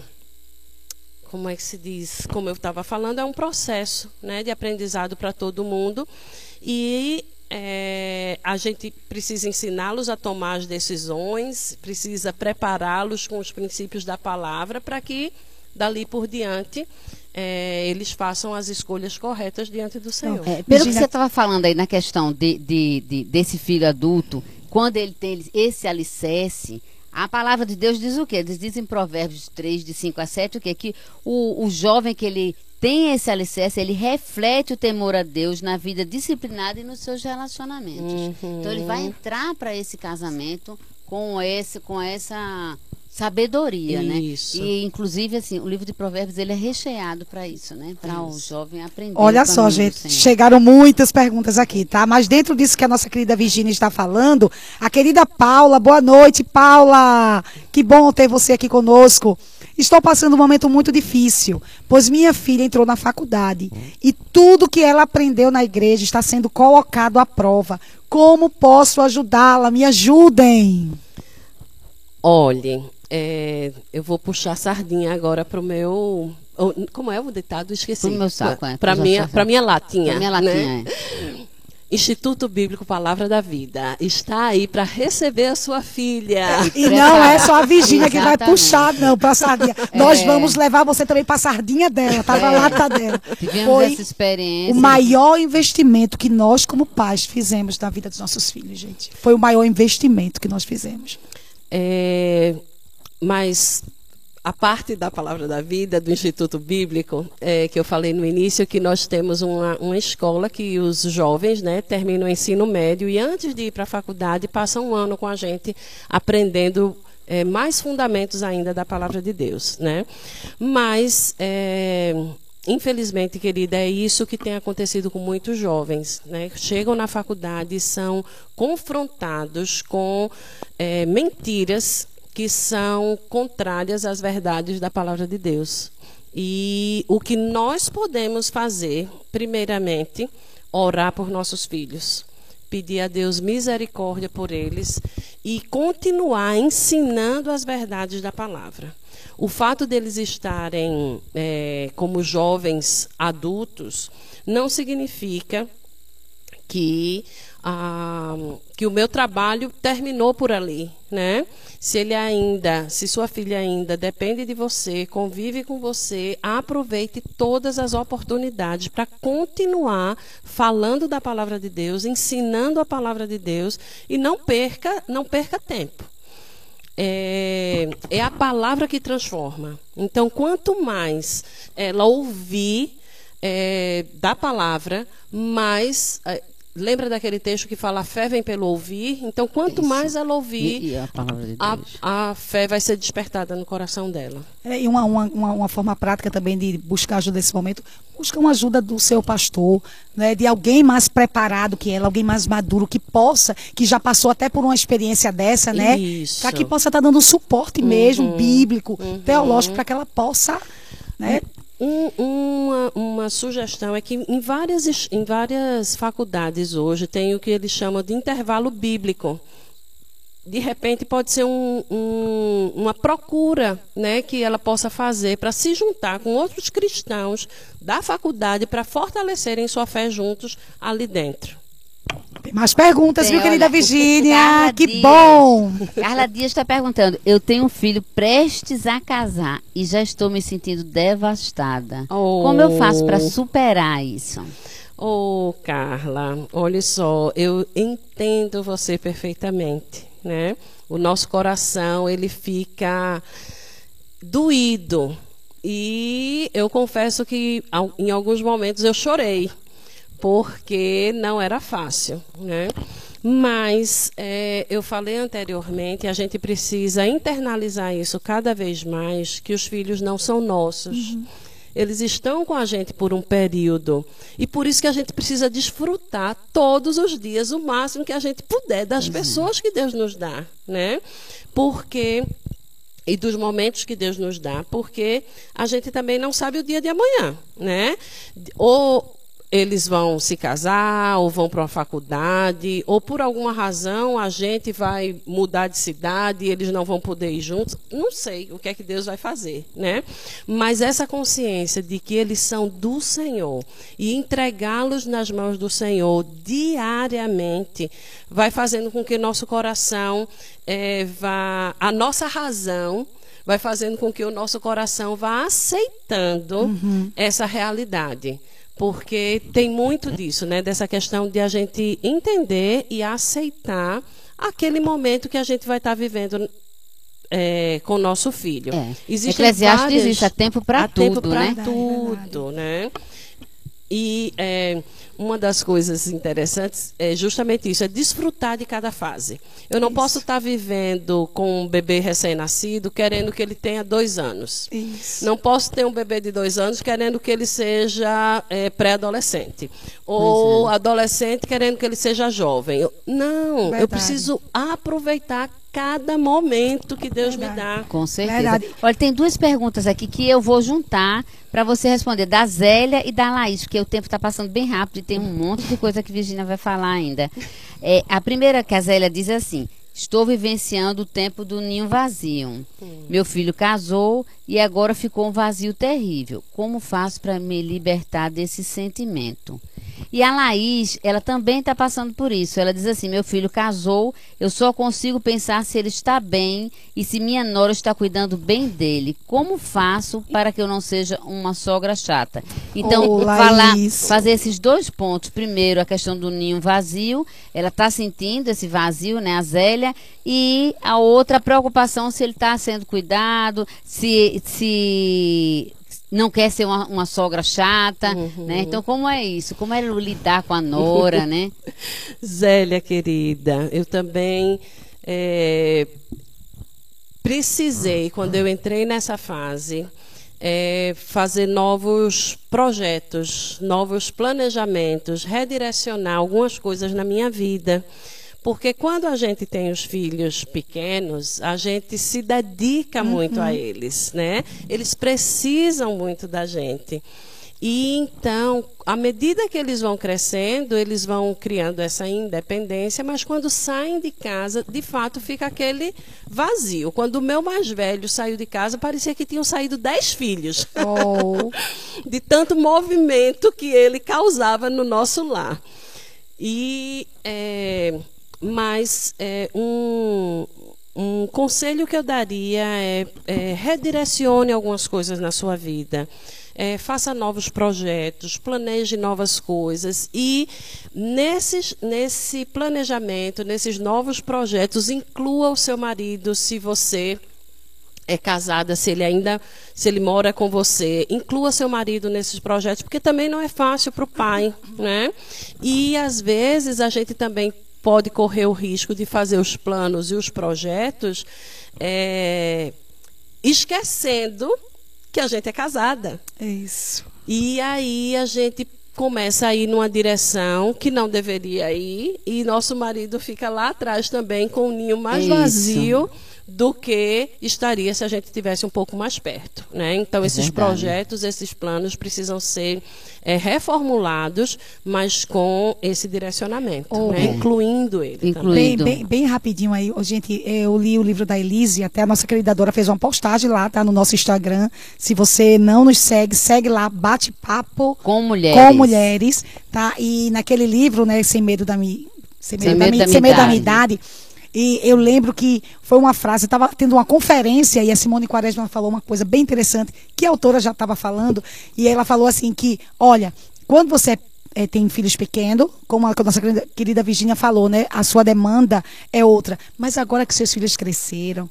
como é que se diz? Como eu estava falando, é um processo né, de aprendizado para todo mundo. E é, a gente precisa ensiná-los a tomar as decisões, precisa prepará-los com os princípios da palavra para que, dali por diante, é, eles façam as escolhas corretas diante do Senhor. É, pelo que você estava falando aí na questão de, de- de- desse filho adulto, quando ele tem esse alicerce, a palavra de Deus diz o quê? Diz, diz em Provérbios 3, de 5 a 7, o quê? Que o, o jovem que ele tem esse alicerce, ele reflete o temor a Deus na vida disciplinada e nos seus relacionamentos. Então ele vai entrar para esse casamento com esse com essa sabedoria, Isso. né? E inclusive assim, o livro de Provérbios ele é recheado para isso, né? Para o jovem aprender. Olha só, gente, chegaram muitas perguntas aqui, tá? Mas dentro disso que a nossa querida Virginia está falando, a querida Paula, boa noite, Paula. Que bom ter você aqui conosco. Estou passando um momento muito difícil, pois minha filha entrou na faculdade e tudo que ela aprendeu na igreja está sendo colocado à prova. Como posso ajudá-la? Me ajudem. Olhem, é, eu vou puxar a sardinha agora para o meu. Como é o ditado? Esqueci. Pro meu saco, é, Para minha, pra minha latinha. A minha né? latinha é. Instituto Bíblico Palavra da Vida está aí para receber a sua filha. E não é só a Virgínia que vai puxar, não, pra sardinha. Nós É. vamos levar você também pra sardinha dela, tá? Pra É. lata dela. Tivemos Foi essa experiência. o maior investimento que nós, como pais, fizemos na vida dos nossos filhos, gente. Foi o maior investimento que nós fizemos. É, mas a parte da Palavra da Vida, do Instituto Bíblico, é, que eu falei no início, que nós temos uma, uma escola que os jovens né, terminam o ensino médio e antes de ir para a faculdade passam um ano com a gente aprendendo é, mais fundamentos ainda da Palavra de Deus. Né? Mas. é, Infelizmente, querida, é isso que tem acontecido com muitos jovens. Né? Chegam na faculdade e são confrontados com é, mentiras que são contrárias às verdades da palavra de Deus. E o que nós podemos fazer, primeiramente, orar por nossos filhos, pedir a Deus misericórdia por eles e continuar ensinando as verdades da palavra. O fato deles estarem eh, como jovens adultos não significa que, que o meu trabalho terminou por ali, né? Se ele ainda, se sua filha ainda depende de você, convive com você, aproveite todas as oportunidades para continuar falando da palavra de Deus, ensinando a palavra de Deus e não perca, não perca tempo. É, é a palavra que transforma. Então, quanto mais ela ouvir é, da palavra, mais. É, lembra daquele texto que fala a fé vem pelo ouvir? Então, quanto Isso. mais ela ouvir, E, e a palavra de a, Deus. a fé vai ser despertada no coração dela. É, e uma, uma, uma, forma prática também de buscar ajuda nesse momento, busca uma ajuda do seu pastor, né, de alguém mais preparado que ela, alguém mais maduro, que possa, que já passou até por uma experiência dessa, né? Isso. Para que possa estar dando um suporte mesmo, bíblico, teológico, para que ela possa, né? Um- uma, uma sugestão é que em várias, em várias faculdades hoje tem o que eles chamam de intervalo bíblico. De repente pode ser um- um- uma procura né, que ela possa fazer para se juntar com outros cristãos da faculdade para fortalecerem sua fé juntos ali dentro. Tem mais perguntas, Tem, viu, querida olha, Virgínia? Carla Que Dias. bom! Carla Dias está perguntando: Eu tenho um filho prestes a casar e já estou me sentindo devastada. Oh. Como eu faço para superar isso? Ô, Carla, olha só, eu entendo você perfeitamente, né? O nosso coração, ele fica doído. E eu confesso que em alguns momentos eu chorei, porque não era fácil, né? Mas é, eu falei anteriormente, a gente precisa internalizar isso cada vez mais, que os filhos não são nossos. Eles estão com a gente por um período. E por isso que a gente precisa desfrutar todos os dias o máximo que a gente puder das pessoas que Deus nos dá, né? Porque e dos momentos que Deus nos dá, porque a gente também não sabe o dia de amanhã, né? Ou eles vão se casar, ou vão para uma faculdade, ou por alguma razão a gente vai mudar de cidade e eles não vão poder ir juntos. Não sei o que é que Deus vai fazer, né? Mas essa consciência de que eles são do Senhor e entregá-los nas mãos do Senhor diariamente vai fazendo com que nosso coração eh, vá, a nossa razão vai fazendo com que o nosso coração vá aceitando essa realidade. Porque tem muito disso, né? Dessa questão de a gente entender e aceitar aquele momento que a gente vai estar vivendo é, com o nosso filho. É. Existem Eclesiastes diz várias- isso, há tempo pra há tempo tudo, pra né? tudo, né? E é, uma das coisas interessantes é justamente isso, é desfrutar de cada fase. Eu não posso estar vivendo com um bebê recém-nascido querendo que ele tenha dois anos. Isso. Não posso ter um bebê de dois anos querendo que ele seja é, pré-adolescente. Ou adolescente querendo que ele seja jovem. Eu- não, eu Verdade. preciso aproveitar cada momento que Deus me dá. Com certeza. Verdade. Olha, tem duas perguntas aqui que eu vou juntar para você responder, da Zélia e da Laís, porque o tempo está passando bem rápido e tem um monte de coisa que Virginia vai falar ainda. É, a primeira que a Zélia diz assim: Estou vivenciando o tempo do ninho vazio. Meu filho casou e agora ficou um vazio terrível. Como faço para me libertar desse sentimento? E a Laís, ela também está passando por isso. Ela diz assim: meu filho casou, eu só consigo pensar se ele está bem e se minha nora está cuidando bem dele. Como faço para que eu não seja uma sogra chata? Então, Ô, falar, fazer esses dois pontos. Primeiro, a questão do ninho vazio. Ela está sentindo esse vazio, né, a Zélia? E a outra, a preocupação se ele está sendo cuidado, se, se não quer ser uma, uma sogra chata, né? Então, como é isso? Como é lidar com a nora, né? Zélia, querida, eu também é, precisei, quando eu entrei nessa fase, é, fazer novos projetos, novos planejamentos, redirecionar algumas coisas na minha vida. Porque quando a gente tem os filhos pequenos, a gente se dedica muito a eles, né? Eles precisam muito da gente. E então, à medida que eles vão crescendo, eles vão criando essa independência, mas quando saem de casa, de fato fica aquele vazio. Quando o meu mais velho saiu de casa, parecia que tinham saído dez filhos. Oh. de tanto movimento que ele causava no nosso lar. E é, mas é, um, um conselho que eu daria é, é redirecione algumas coisas na sua vida. É, faça novos projetos, planeje novas coisas e nesses, nesse planejamento, nesses novos projetos, inclua o seu marido se você é casada, se ele ainda, se ele mora com você, inclua seu marido nesses projetos, porque também não é fácil para o pai, né? E às vezes a gente também pode correr o risco de fazer os planos e os projetos é, esquecendo que a gente é casada. É isso. E aí a gente começa a ir numa direção que não deveria ir e nosso marido fica lá atrás também com o ninho mais Isso. vazio do que estaria se a gente estivesse um pouco mais perto, né? Então É esses verdade. projetos, esses planos precisam ser é, reformulados, mas com esse direcionamento, Oh. né? incluindo ele Inclui- também. Bem, bem, bem rapidinho aí, gente, eu li o livro da Elise, até a nossa querida Dora fez uma postagem lá, tá? No nosso Instagram. Se você não nos segue, segue lá, bate papo Com mulheres. com mulheres, tá? E naquele livro, né, Sem Medo da Mi, Sem Medo, Minha Sem Medo da. Minha Idade, e eu lembro que foi uma frase, estava tendo uma conferência e a Simone Quaresma falou uma coisa bem interessante, que a autora já estava falando, e ela falou assim que, olha, quando você eh, tem filhos pequenos, como a nossa querida- querida Virginia falou, né? A sua demanda é outra. Mas agora que seus filhos cresceram,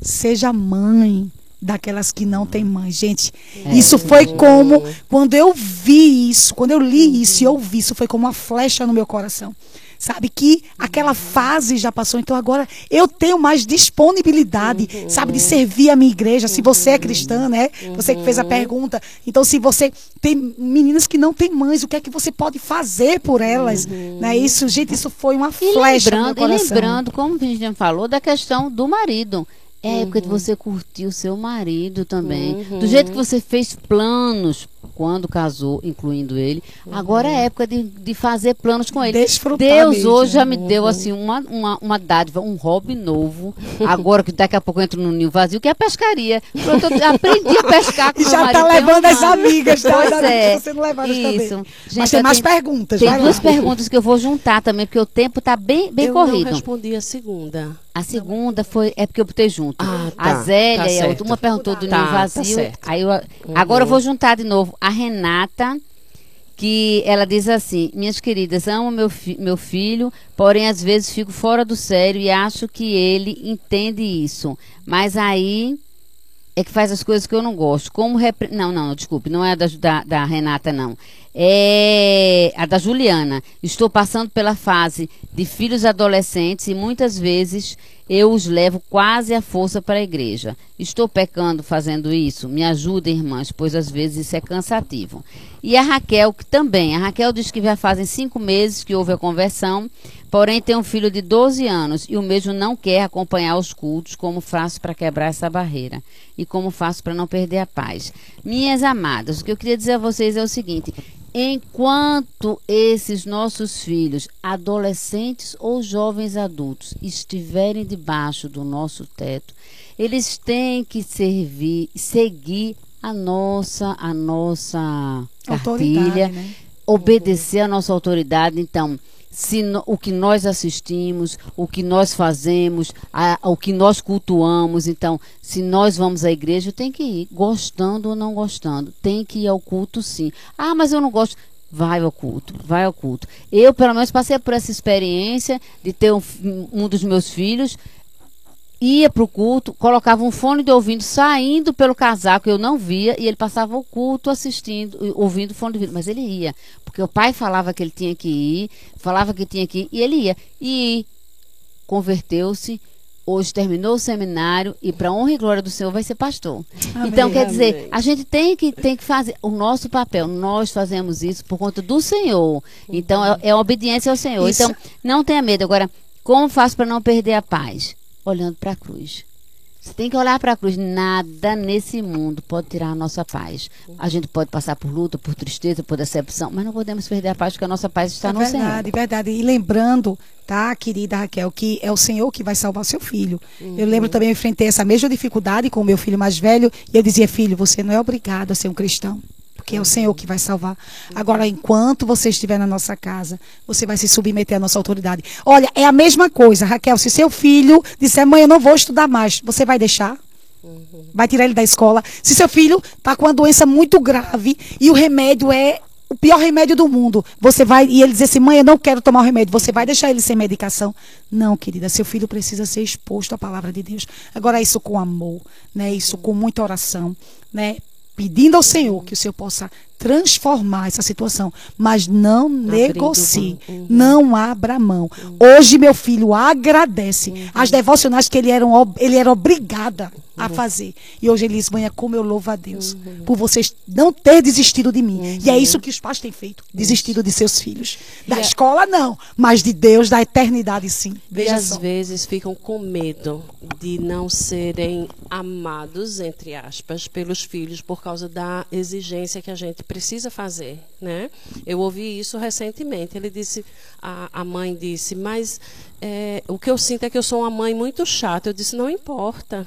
seja mãe daquelas que não têm mãe. Gente, isso foi como quando eu vi isso, quando eu li isso e ouvi isso, foi como uma flecha no meu coração. Sabe que aquela fase já passou, então agora eu tenho mais disponibilidade, sabe, de servir a minha igreja. Se você é cristã, né? Você que fez a pergunta. Então, se você tem meninas que não têm mães, o que é que você pode fazer por elas? Né? Isso, gente, isso foi uma E flecha no lembrando, e coração. lembrando, como a gente falou, da questão do marido. É de você curtir o seu marido também. Do jeito que você fez planos quando casou, incluindo ele. Agora é época de, de fazer planos com ele. Desfrutar Deus mesmo. hoje já me deu assim uma, uma, uma dádiva, um hobby novo. Agora que daqui a pouco eu entro no ninho vazio, que é a pescaria. Eu aprendi a pescar com E já tá um levando as amigas, tá? Pois é. estão sendo levadas Isso. também. Gente, Mas tem eu mais tenho- perguntas, Tem duas lá. perguntas que eu vou juntar também, porque o tempo tá bem, bem eu corrido. não respondi a segunda. A segunda foi. É porque eu botei junto. Ah, a tá, Zélia tá e a outra. Uma perguntou do Tá, ninho tá vazio. certo. aí eu, Agora eu vou juntar de novo. A Renata, que ela diz assim: Minhas queridas, amo meu, fi- meu filho, porém às vezes fico fora do sério e acho que ele entende isso. Mas aí é que faz as coisas que eu não gosto. Como repre... Não, não, desculpe, não é a da, da, da Renata, não. É a da Juliana. Estou passando pela fase de filhos adolescentes e muitas vezes eu os levo quase à força para a igreja. Estou pecando fazendo isso? Me ajudem, irmãs, pois às vezes isso é cansativo. E a Raquel, que também. A Raquel diz que já fazem cinco meses que houve a conversão, porém tem um filho de 12 anos e o mesmo não quer acompanhar os cultos. Como faço para quebrar essa barreira? E como faço para não perder a paz? Minhas amadas, o que eu queria dizer a vocês é o seguinte: enquanto esses nossos filhos, adolescentes ou jovens adultos, estiverem debaixo do nosso teto, eles têm que servir, seguir a nossa, a nossa cartilha, né? obedecer a nossa autoridade. Então, se no, o que nós assistimos, o que nós fazemos, a, o que nós cultuamos. Então, se nós vamos à igreja, tem que ir, gostando ou não gostando. Tem que ir ao culto, sim. Ah, mas eu não gosto. Vai ao culto, vai ao culto. Eu, pelo menos, passei por essa experiência de ter um, um dos meus filhos ia para o culto, colocava um fone de ouvido saindo pelo casaco, eu não via, e ele passava o culto assistindo, ouvindo o fone de ouvido. Mas ele ia, porque o pai falava que ele tinha que ir, falava que tinha que ir, e ele ia. E converteu-se, hoje terminou o seminário e para honra e glória do Senhor vai ser pastor. Amém, então quer dizer, amém. a gente tem que tem que fazer o nosso papel. Nós fazemos isso por conta do Senhor. Então é, é obediência ao Senhor. Isso. Então não tenha medo. Agora, como faço para não perder a paz? Olhando para a cruz. Você tem que olhar para a cruz. Nada nesse mundo pode tirar a nossa paz. A gente pode passar por luta, por tristeza, por decepção, mas não podemos perder a paz porque a nossa paz está é no verdade, Senhor. Verdade, verdade. E lembrando, tá, querida Raquel, que é o Senhor que vai salvar seu filho. Uhum. Eu lembro também, eu enfrentei essa mesma dificuldade com o meu filho mais velho e eu dizia, filho, você não é obrigado a ser um cristão porque é o Senhor que vai salvar. Agora, enquanto você estiver na nossa casa, você vai se submeter à nossa autoridade. Olha, é a mesma coisa, Raquel. Se seu filho disser, mãe, eu não vou estudar mais, você vai deixar? Vai tirar ele da escola? Se seu filho está com uma doença muito grave e o remédio é o pior remédio do mundo. Você vai e ele diz assim: "Mãe, eu não quero tomar o remédio". Você vai deixar ele sem medicação? Não, querida, seu filho precisa ser exposto à palavra de Deus. Agora isso com amor, né? Isso com muita oração, né? Pedindo ao Senhor que o Senhor possa transformar essa situação, mas não Abrindo negocie, uhum. não abra mão. Uhum. Hoje meu filho agradece uhum. as devocionais que ele era, ele era obrigada a uhum. fazer. E hoje ele diz, mãe, como eu louvo a Deus uhum. por vocês não ter desistido de mim. Uhum. E é isso que os pais têm feito, desistido de seus filhos. Da e escola não, mas de Deus, da eternidade sim. Veja e às só. vezes ficam com medo de não serem amados, entre aspas, pelos filhos por causa da exigência que a gente precisa fazer, né? Eu ouvi isso recentemente. Ele disse, a, a mãe disse, mas é, o que eu sinto é que eu sou uma mãe muito chata. Eu disse, não importa.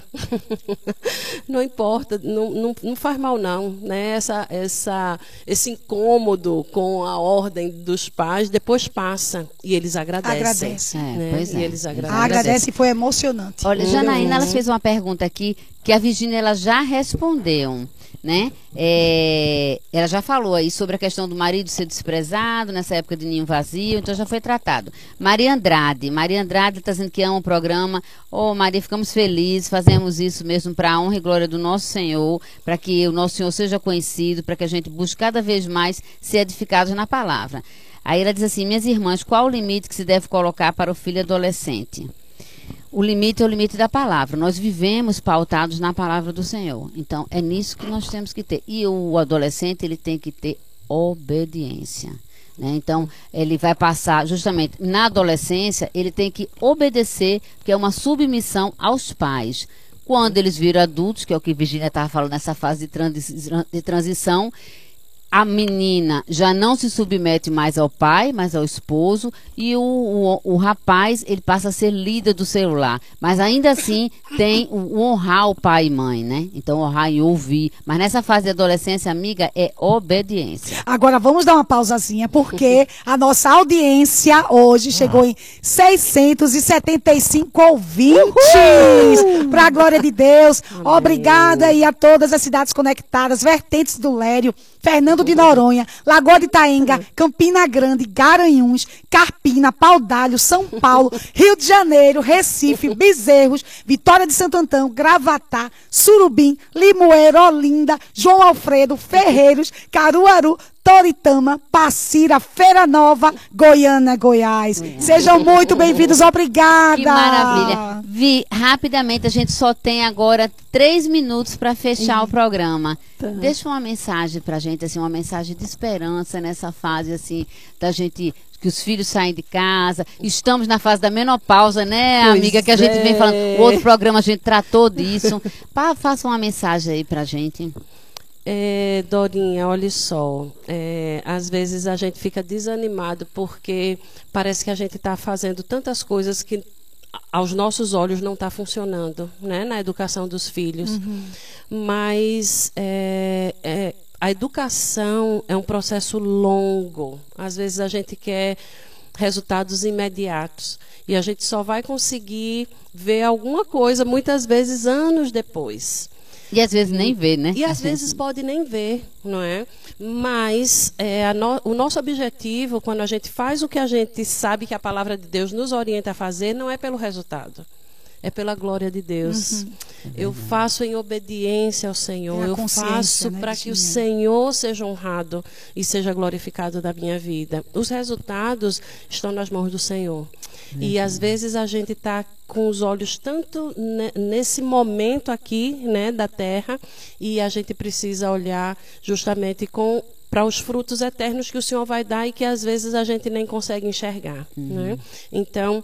não importa, não, não, não, faz mal não. Né? Essa, essa, esse incômodo com a ordem dos pais depois passa. E eles agradecem. Agradece. É, né? pois é. E eles agradecem. Agradece e foi emocionante. Olha, Janaína, ela fez uma pergunta aqui que a Virginia ela já respondeu né? É, ela já falou aí sobre a questão do marido ser desprezado nessa época de ninho vazio, então já foi tratado. Maria Andrade, Maria Andrade está dizendo que ama o programa. Ô, oh, Maria, ficamos felizes, fazemos isso mesmo para a honra e glória do nosso Senhor, para que o nosso Senhor seja conhecido, para que a gente busque cada vez mais ser edificados na palavra. Aí ela diz assim: minhas irmãs, qual o limite que se deve colocar para o filho adolescente? O limite é o limite da palavra. Nós vivemos pautados na palavra do Senhor. Então, é nisso que nós temos que ter. E o adolescente, ele tem que ter obediência. Né? Então, ele vai passar, justamente, na adolescência, ele tem que obedecer, que é uma submissão aos pais. Quando eles viram adultos, que é o que Virginia estava falando nessa fase de, transi de transição, a menina já não se submete mais ao pai, mas ao esposo, e o, o, o, rapaz ele passa a ser líder do celular. Mas ainda assim tem o, o, honrar o pai e mãe, né? Então honrar e ouvir. Mas nessa fase de adolescência, amiga, é obediência. Agora vamos dar uma pausazinha, porque a nossa audiência hoje chegou em 675 ouvintes. Para a glória de Deus. Obrigada aí a todas as cidades conectadas, vertentes do Lério, Fernando de Noronha, Lagoa de Itaenga, Campina Grande, Garanhuns, Carpina, Paudalho, São Paulo, Rio de Janeiro, Recife, Bezerros, Vitória de Santo Antão, Gravatá, Surubim, Limoeiro, Olinda, João Alfredo, Ferreiros, Caruaru, Toritama, Passira, Feira Nova, Goiânia, Goiás. Sejam muito bem-vindos, obrigada. Que maravilha. Vi, rapidamente, a gente só tem agora três minutos para fechar o programa. Tá. Deixa uma mensagem para a gente, assim, uma mensagem de esperança nessa fase, assim, da gente que os filhos saem de casa. Estamos na fase da menopausa, né, pois amiga? Que a gente é. vem falando. O outro programa a gente tratou disso. Faça uma mensagem aí pra gente. É, Dorinha, olha só, é, às vezes a gente fica desanimado porque parece que a gente está fazendo tantas coisas que aos nossos olhos não está funcionando né, na educação dos filhos. Uhum. Mas é, é, a educação é um processo longo. Às vezes a gente quer resultados imediatos e a gente só vai conseguir ver alguma coisa muitas vezes anos depois. E às vezes nem vê, né? E às vezes pode nem ver, não é? Mas é, no, o nosso objetivo, quando a gente faz o que a gente sabe que a palavra de Deus nos orienta a fazer, não é pelo resultado. É pela glória de Deus. Uhum. eu faço em obediência ao Senhor. É eu faço né, para que o. Senhor seja honrado e seja glorificado da minha vida. Os resultados estão nas mãos do Senhor. E às vezes a gente está com os olhos tanto ne- nesse momento aqui, né, da terra, e a gente precisa olhar justamente com para os frutos eternos que o Senhor vai dar e que às vezes a gente nem consegue enxergar, né? Então,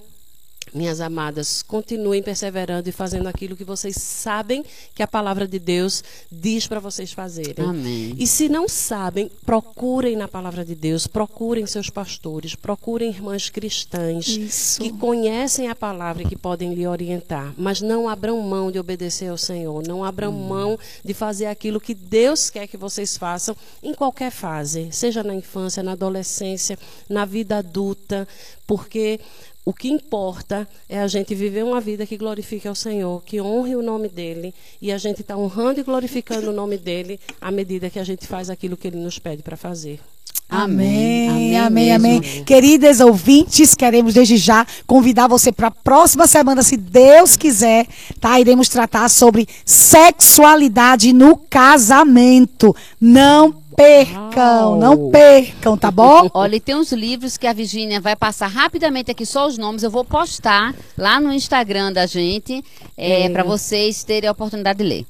minhas amadas, continuem perseverando e fazendo aquilo que vocês sabem que a palavra de Deus diz para vocês fazerem. Amém. E se não sabem, procurem na palavra de Deus, procurem seus pastores, procurem irmãs cristãs Isso. que conhecem a palavra e que podem lhe orientar. Mas não abram mão de obedecer ao Senhor, não abram mão de fazer aquilo que Deus quer que vocês façam em qualquer fase, seja na infância, na adolescência, na vida adulta, porque o que importa é a gente viver uma vida que glorifique ao Senhor, que honre o nome dele, e a gente está honrando e glorificando o nome dele à medida que a gente faz aquilo que ele nos pede para fazer. Amém, Amém amém, amém. mesmo. Queridas ouvintes, queremos desde já convidar você para a próxima semana, se Deus quiser, tá? Iremos tratar sobre sexualidade no casamento. Não percam, Uau. não percam, tá bom? Olha, e tem uns livros que a Virgínia vai passar rapidamente aqui só os nomes. Eu vou postar lá no Instagram da gente É. para vocês terem a oportunidade de ler.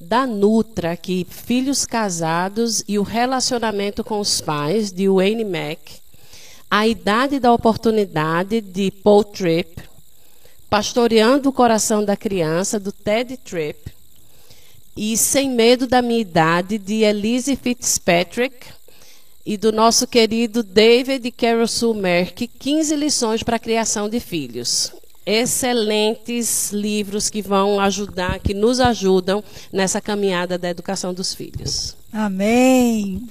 Da Nutra, aqui, Filhos Casados e o Relacionamento com os Pais, de Wayne Mack. A Idade da Oportunidade, de Paul Tripp. Pastoreando o Coração da Criança, do Ted Tripp. E Sem Medo da Minha Idade, de Elise Fitzpatrick. E do nosso querido David Carol Merck, 15 lições para a criação de filhos. Excelentes livros que vão ajudar, que nos ajudam nessa caminhada da educação dos filhos. Amém.